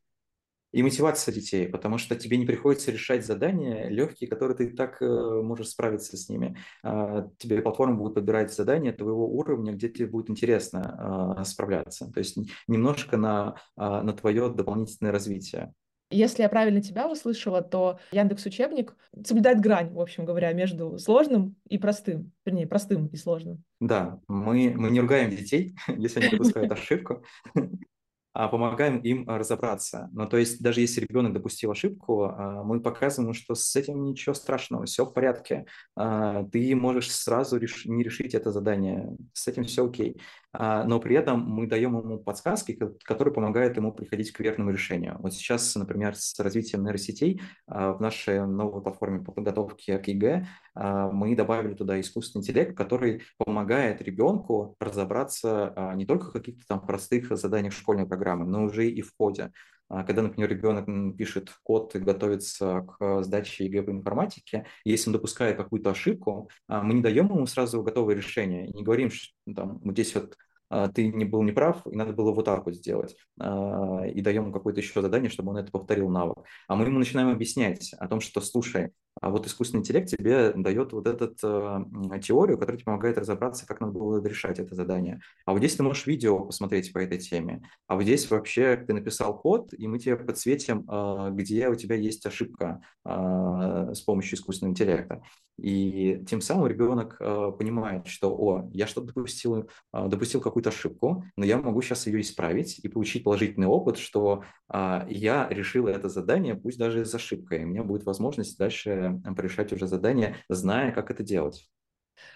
И мотивация детей, потому что тебе не приходится решать задания легкие, которые ты так э, можешь справиться с ними. А, тебе платформа будет подбирать задания твоего уровня, где тебе будет интересно а, справляться. То есть немножко на, а, на твое дополнительное развитие. Если я правильно тебя услышала, то Яндекс Учебник соблюдает грань, в общем говоря, между сложным и простым, вернее, простым и сложным. Да, мы, мы не ругаем детей, если они допускают ошибку помогаем им а, разобраться. Ну, то есть даже если ребенок допустил ошибку, а, мы показываем, что с этим ничего страшного, все в порядке. А, ты можешь сразу реш... не решить это задание, с этим все окей. Но при этом мы даем ему подсказки, которые помогают ему приходить к верному решению. Вот сейчас, например, с развитием нейросетей в нашей новой платформе по подготовке к ЕГЭ мы добавили туда искусственный интеллект, который помогает ребенку разобраться не только в каких-то там простых заданиях школьной программы, но уже и в коде. А когда, например, ребенок пишет код и готовится к сдаче ЕГЭ по информатике, если он допускает какую-то ошибку, а, мы не даем ему сразу готовое решение, не говорим, что там, здесь вот а, ты не был неправ, и надо было вот так вот сделать. И даем ему какое-то еще задание, чтобы он это повторил навык. А мы ему начинаем объяснять о том, что, слушай, а вот искусственный интеллект тебе дает вот эту э, теорию, которая тебе помогает разобраться, как надо было решать это задание. А вот здесь ты можешь видео посмотреть по этой теме. А вот здесь вообще ты написал код, и мы тебе подсветим, где у тебя есть ошибка с помощью искусственного интеллекта. И тем самым ребенок э, понимает, что, о, я что-то допустил, э, допустил какую-то ошибку, но я могу сейчас ее исправить и получить положительный опыт, что э, я решил это задание, пусть даже с ошибкой. И у меня будет возможность дальше порешать уже задание, зная, как это делать.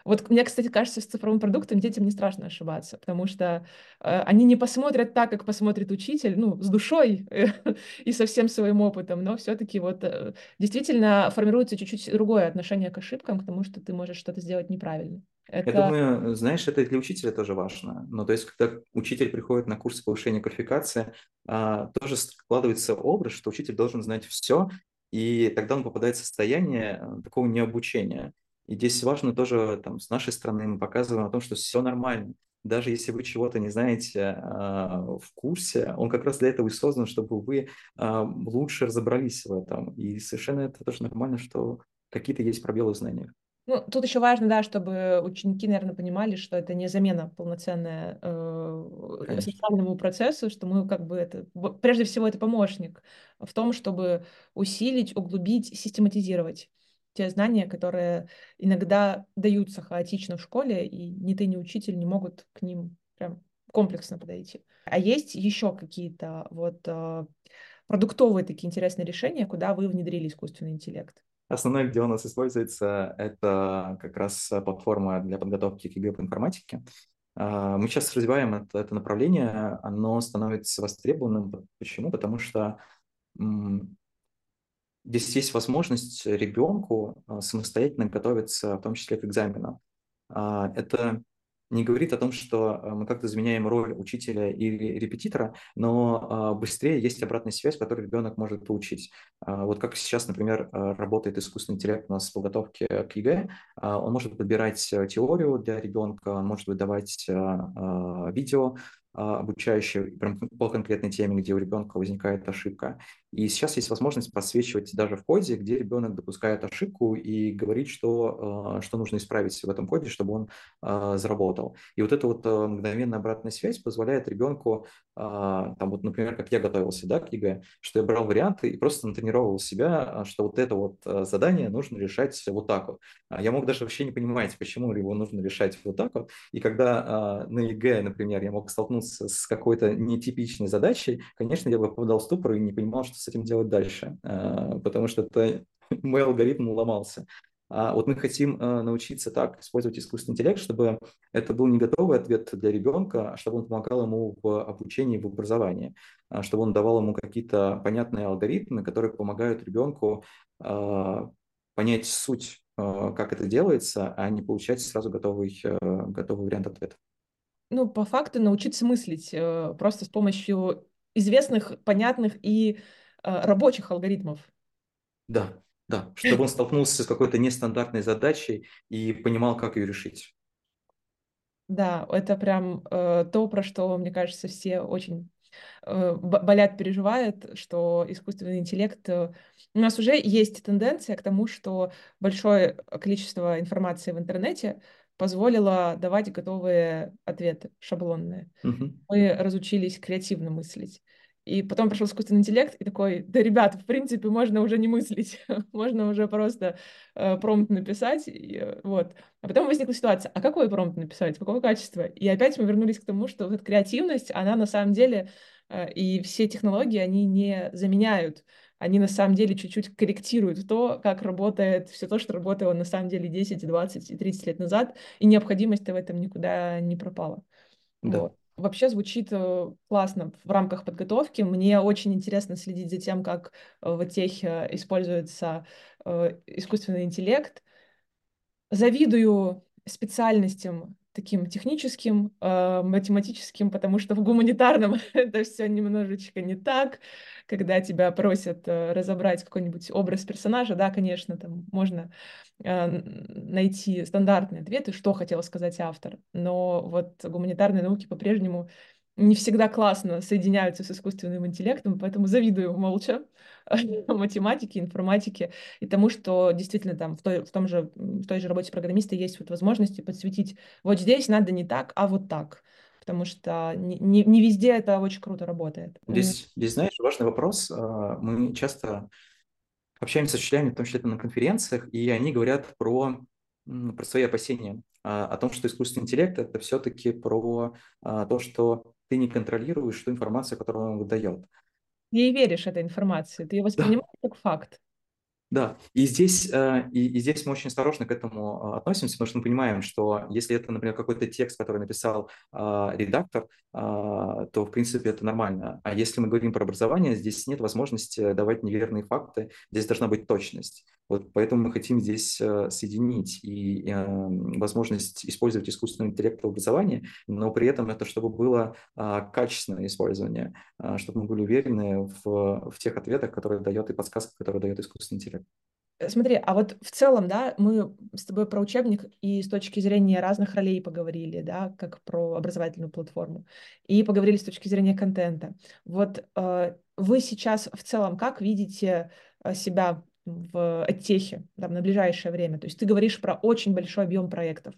Вот мне, кстати, кажется, с цифровым продуктом детям не страшно ошибаться, потому что э, они не посмотрят так, как посмотрит учитель, ну, с душой э, и со всем своим опытом, но все-таки вот э, действительно формируется чуть-чуть другое отношение к ошибкам, к тому, что ты можешь что-то сделать неправильно. Это... Я думаю, знаешь, это для учителя тоже важно. Ну, то есть, когда учитель приходит на курс повышения квалификации, а, тоже складывается образ, что учитель должен знать все, и тогда он попадает в состояние э, такого необучения. И здесь важно тоже там, с нашей стороны мы показываем о том, что все нормально. Даже если вы чего-то не знаете э, в курсе, он как раз для этого и создан, чтобы вы э, лучше разобрались в этом. И совершенно это тоже нормально, что какие-то есть пробелы в знаниях. Ну, тут еще важно, да, чтобы ученики, наверное, понимали, что это не замена полноценная э, социальному процессу, что мы как бы это, прежде всего, это помощник в том, чтобы усилить, углубить, систематизировать те знания, которые иногда даются хаотично в школе, и ни ты, ни учитель не могут к ним прям комплексно подойти. А есть еще какие-то вот э, продуктовые такие интересные решения, куда вы внедрили искусственный интеллект? Основное, где у нас используется, это как раз платформа для подготовки к ЕГЭ по информатике. А, мы сейчас развиваем это, это направление, оно становится востребованным. Почему? Потому что здесь есть возможность ребенку самостоятельно готовиться, в том числе к экзаменам. Это не говорит о том, что мы как-то заменяем роль учителя или репетитора, но быстрее есть обратная связь, которую ребенок может получить. Вот как сейчас, например, работает искусственный интеллект у нас в подготовке к ЕГЭ, он может подбирать теорию для ребенка, он может выдавать видео, а, обучающие прям по конкретной теме, где у ребенка возникает ошибка. И сейчас есть возможность подсвечивать даже в коде, где ребенок допускает ошибку и говорит, что, а, что нужно исправить в этом коде, чтобы он а, заработал. И вот эта вот мгновенная обратная связь позволяет ребенку, там вот, например, как я готовился да, к ЕГЭ, что я брал варианты и просто натренировал себя, что вот это вот задание нужно решать вот так вот. Я мог даже вообще не понимать, почему его нужно решать вот так вот. И когда на ЕГЭ, например, я мог столкнуться с какой-то нетипичной задачей, конечно, я бы попадал в ступор и не понимал, что с этим делать дальше, а, потому что это мой алгоритм ломался. А вот мы хотим а, научиться так использовать искусственный интеллект, чтобы это был не готовый ответ для ребенка, а чтобы он помогал ему в обучении, в образовании, чтобы он давал ему какие-то понятные алгоритмы, которые помогают ребенку понять суть, как это делается, а не получать сразу готовый, готовый вариант ответа ну, по факту научиться мыслить э, просто с помощью известных, понятных и э, рабочих алгоритмов. Да, да, чтобы он столкнулся с какой-то нестандартной задачей и понимал, как ее решить. Да, это прям э, то, про что, мне кажется, все очень э, болят, переживают, что искусственный интеллект... Э, у нас уже есть тенденция к тому, что большое количество информации в интернете позволило давать готовые ответы, шаблонные. Угу. Мы разучились креативно мыслить. И потом пришел искусственный интеллект и такой, да, ребят, в принципе, можно уже не мыслить, можно уже просто э, промпт написать, и, э, вот. А потом возникла ситуация, а какой промпт написать, какого качества? И опять мы вернулись к тому, что вот эта креативность, она на самом деле, э, и все технологии, они не заменяют они на самом деле чуть-чуть корректируют то, как работает все то, что работало на самом деле 10, 20 и 30 лет назад, и необходимость в этом никуда не пропала. Да. Вот. Вообще звучит э, классно в рамках подготовки. Мне очень интересно следить за тем, как э, в техе используется э, искусственный интеллект. Завидую специальностям таким техническим, э, математическим, потому что в гуманитарном это все немножечко не так. Когда тебя просят э, разобрать какой-нибудь образ персонажа, да, конечно, там можно э, найти стандартные ответы, что хотел сказать автор, но вот гуманитарные науки по-прежнему не всегда классно соединяются с искусственным интеллектом, поэтому завидую молча математике, информатике и тому, что действительно там в той, в том же, в той же работе программиста есть вот возможности подсветить, вот здесь надо не так, а вот так потому что не, не, не везде это очень круто работает. Здесь, здесь, знаешь, важный вопрос. А, мы часто общаемся с учителями, в том числе на конференциях, и они говорят про, про свои опасения, а, о том, что искусственный интеллект – это все-таки про а, то, что ты не контролируешь ту информацию, которую он выдает. Ей веришь этой информации, ты ее воспринимаешь да. как факт. Да, и здесь, э, и, и здесь мы очень осторожно к этому э, относимся, потому что мы понимаем, что если это, например, какой-то текст, который написал а, редактор, то, в принципе, это нормально. А если мы говорим про образование, здесь нет возможности давать неверные факты, здесь должна быть точность. Вот поэтому мы хотим здесь э, соединить и э, возможность использовать искусственный интеллект в образовании, но при этом это чтобы было качественное использование, чтобы мы были уверены в, в тех ответах, которые дает и подсказках, которые дает искусственный интеллект. Э, смотри, а вот в целом, да, мы с тобой про учебник и с точки зрения разных ролей поговорили, да, как про образовательную платформу, и поговорили с точки зрения контента. Вот э, вы сейчас в целом как видите себя в оттехе да, на ближайшее время. То есть ты говоришь про очень большой объем проектов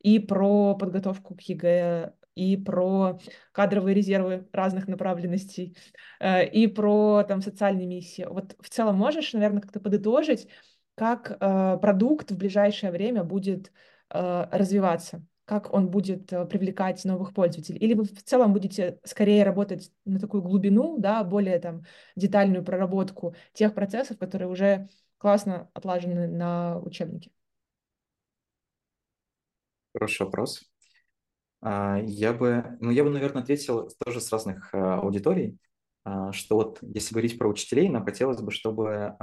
и про подготовку к ЕГЭ, и про кадровые резервы разных направленностей, э, и про там социальные миссии. Вот в целом можешь, наверное, как-то подытожить, как э, продукт в ближайшее время будет э, развиваться? как он будет привлекать новых пользователей? Или вы в целом будете скорее работать на такую глубину, да, более там детальную проработку тех процессов, которые уже классно отлажены на учебнике? Хороший вопрос. А, я бы, ну, я бы, наверное, ответил тоже с разных а, аудиторий. что вот если говорить про учителей, нам хотелось бы, чтобы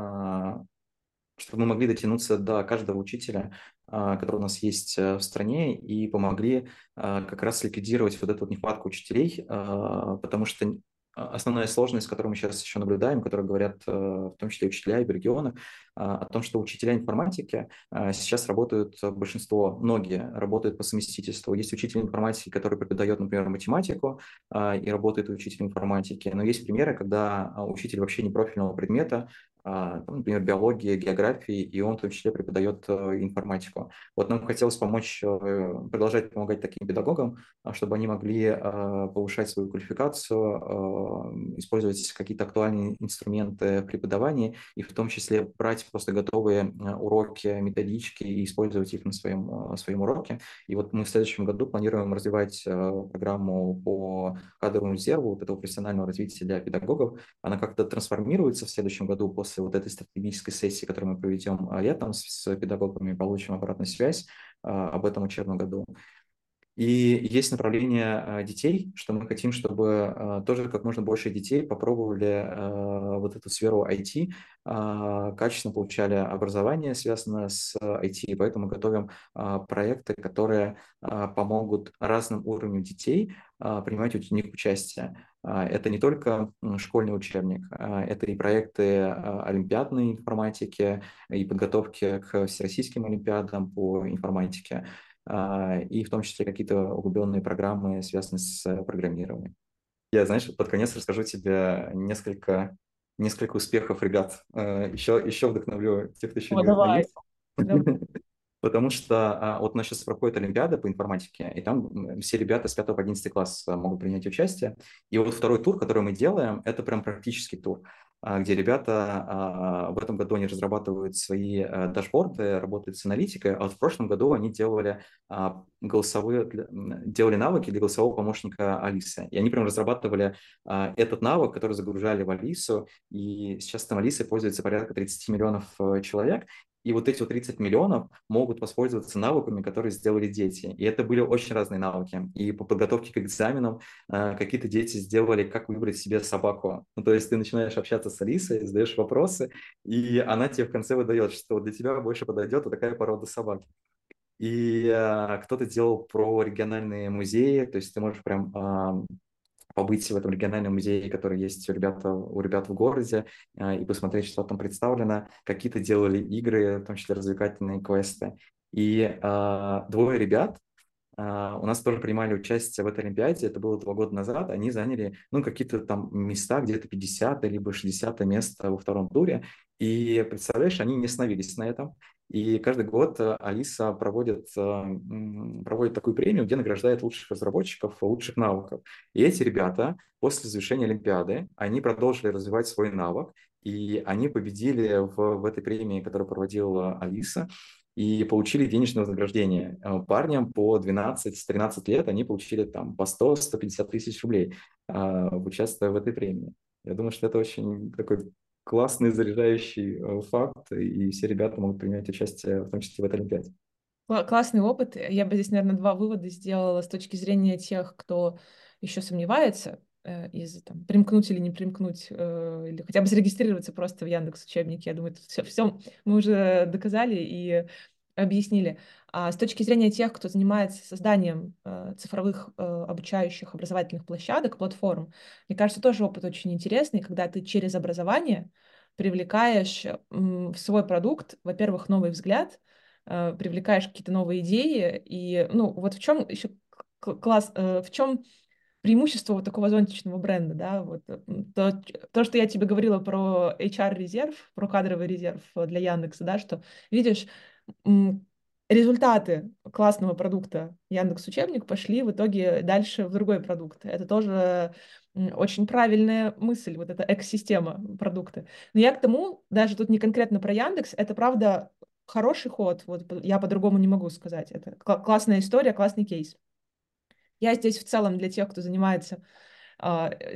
чтобы мы могли дотянуться до каждого учителя, который у нас есть в стране, и помогли как раз ликвидировать вот эту вот нехватку учителей, потому что а, основная сложность, которую мы сейчас еще наблюдаем, которую говорят э, в том числе учителя и в регионах, а, о том, что учителя информатики а, сейчас работают, большинство, многие работают по совместительству. Есть учитель информатики, который преподает, например, математику и работает учитель информатики, но есть примеры, когда учитель вообще не профильного предмета а, например, биологии, географии, и он в том числе преподает э, информатику. Вот нам хотелось помочь, э, продолжать помогать таким педагогам, а, чтобы они могли а, повышать свою квалификацию, использовать какие-то актуальные инструменты преподавания, и в том числе брать просто готовые уроки, методички и использовать их на своем, своем уроке. И вот мы в следующем году планируем развивать э, программу по кадровому резерву, вот этого профессионального развития для педагогов. Она как-то трансформируется в следующем году после после вот этой стратегической сессии, которую мы проведем а, летом с педагогами, получим обратную связь а, об этом учебном году. И есть направление а, детей, что мы хотим, чтобы тоже как можно больше детей попробовали вот эту сферу IT, качественно получали образование, связанное с IT, поэтому готовим проекты, которые помогут разным уровням детей принимать в них участие. Это не только школьный учебник, это и проекты олимпиадной информатики, и подготовки к всероссийским олимпиадам по информатике. А, и в том числе какие-то углубленные программы, связанные с программированием. Я, знаешь, под конец расскажу тебе несколько, несколько успехов ребят. Еще, а, еще вдохновлю тех, кто еще О, не давай. Потому что а, вот у нас сейчас проходит Олимпиада по информатике, и там все ребята с 5 по 11 класс могут принять участие. И вот второй тур, который мы делаем, это прям практический тур. А, где ребята а, в этом году они разрабатывают свои э, дашборды, работают с аналитикой, а вот в прошлом году они делали а, голосовые, делали навыки для голосового помощника Алисы. И они прям разрабатывали этот навык, который загружали в Алису, и сейчас там Алисой пользуется порядка 30 миллионов э, человек, и вот эти вот 30 миллионов могут воспользоваться навыками, которые сделали дети. И это были очень разные навыки. И по подготовке к экзаменам э, какие-то дети сделали, как выбрать себе собаку. Ну, то есть ты начинаешь общаться с Алисой, задаешь вопросы, и она тебе в конце выдает, что для тебя больше подойдет вот такая порода собаки. И э, кто-то делал про региональные музеи, то есть ты можешь прям э, побыть в этом региональном музее, который есть у ребят, у ребят в городе, а, и посмотреть, что там представлено. Какие-то делали игры, в том числе развлекательные квесты. И э, двое ребят Uh, у нас тоже принимали участие в этой Олимпиаде, это было два года назад, они заняли, ну, какие-то там места, где-то 50 либо 60 место во втором туре, и, представляешь, они не остановились на этом, и каждый год э, Алиса проводит, э, проводит такую премию, где награждает лучших разработчиков, лучших навыков. И эти ребята после завершения Олимпиады, они продолжили развивать свой навык, и они победили в, в этой премии, которую проводила Алиса, и получили денежное вознаграждение. Э, парням по 12-13 лет они получили там по 100-150 тысяч рублей, участвуя в этой премии. Я думаю, что это очень такой классный заряжающий э, факт, и все ребята могут принять участие, в том числе в этой Олимпиаде. Классный опыт. Я бы здесь, наверное, два вывода сделала с точки зрения тех, кто еще сомневается э, из там, примкнуть или не примкнуть, э, или хотя бы зарегистрироваться просто в Яндекс учебнике. Я думаю, все, все мы уже доказали и объяснили. А с точки зрения тех, кто занимается созданием э, цифровых э, обучающих образовательных площадок, платформ, мне кажется, тоже опыт очень интересный, когда ты через образование привлекаешь э, в свой продукт, во-первых, новый взгляд, э, привлекаешь какие-то новые идеи, и, ну, вот в чем еще класс, э, в чем преимущество вот такого зонтичного бренда, да, вот э, то, то, что я тебе говорила про HR-резерв, про кадровый резерв для Яндекса, да, что, видишь, результаты классного продукта Яндекс Учебник пошли в итоге дальше в другой продукт. Это тоже очень правильная мысль, вот эта экосистема продукта. Но я к тому, даже тут не конкретно про Яндекс, это правда хороший ход, вот я по-другому не могу сказать. Это классная история, классный кейс. Я здесь в целом для тех, кто занимается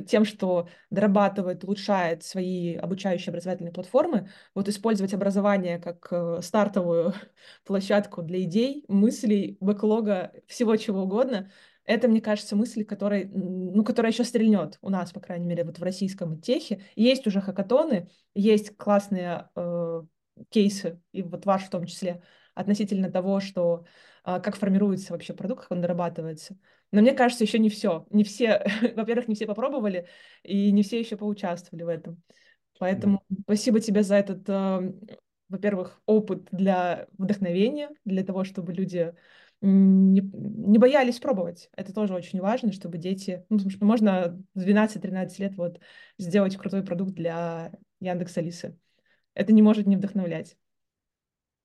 тем, что дорабатывает, улучшает свои обучающие образовательные платформы, вот использовать образование как э, стартовую площадку для идей, мыслей, бэклога, всего чего угодно, Это, мне кажется, мысль, которой, ну, которая еще стрельнет у нас, по крайней мере, вот в российском техе. Есть уже хакатоны, есть классные э, кейсы, и вот ваш в том числе, относительно того, что э, как формируется вообще продукт, как он дорабатывается. Но мне кажется, еще не все. Не все, во-первых, не все попробовали, и не все еще поучаствовали в этом. Поэтому да. спасибо тебе за этот, э, во-первых, опыт для вдохновения, для того, чтобы люди не, не боялись пробовать. Это тоже очень важно, чтобы дети... Ну, потому что можно в 12-13 лет вот сделать крутой продукт для Яндекс Алисы. Это не может не вдохновлять.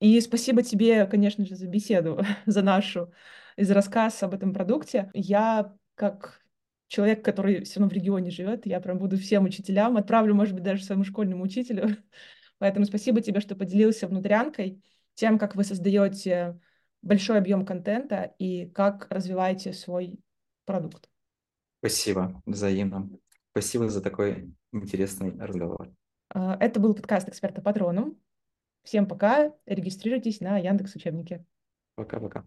И спасибо тебе, конечно же, за беседу, за нашу, и за рассказ об этом продукте. Я, как человек, который все равно в регионе живет, я прям буду всем учителям, отправлю, может быть, даже своему школьному учителю. Поэтому спасибо тебе, что поделился внутрянкой тем, как вы создаете большой объем контента и как развиваете свой продукт. Спасибо, взаимно. Спасибо за такой интересный разговор. А, это был подкаст «Эксперта Патроном». Всем пока. Регистрируйтесь на Яндекс Учебники. Пока-пока.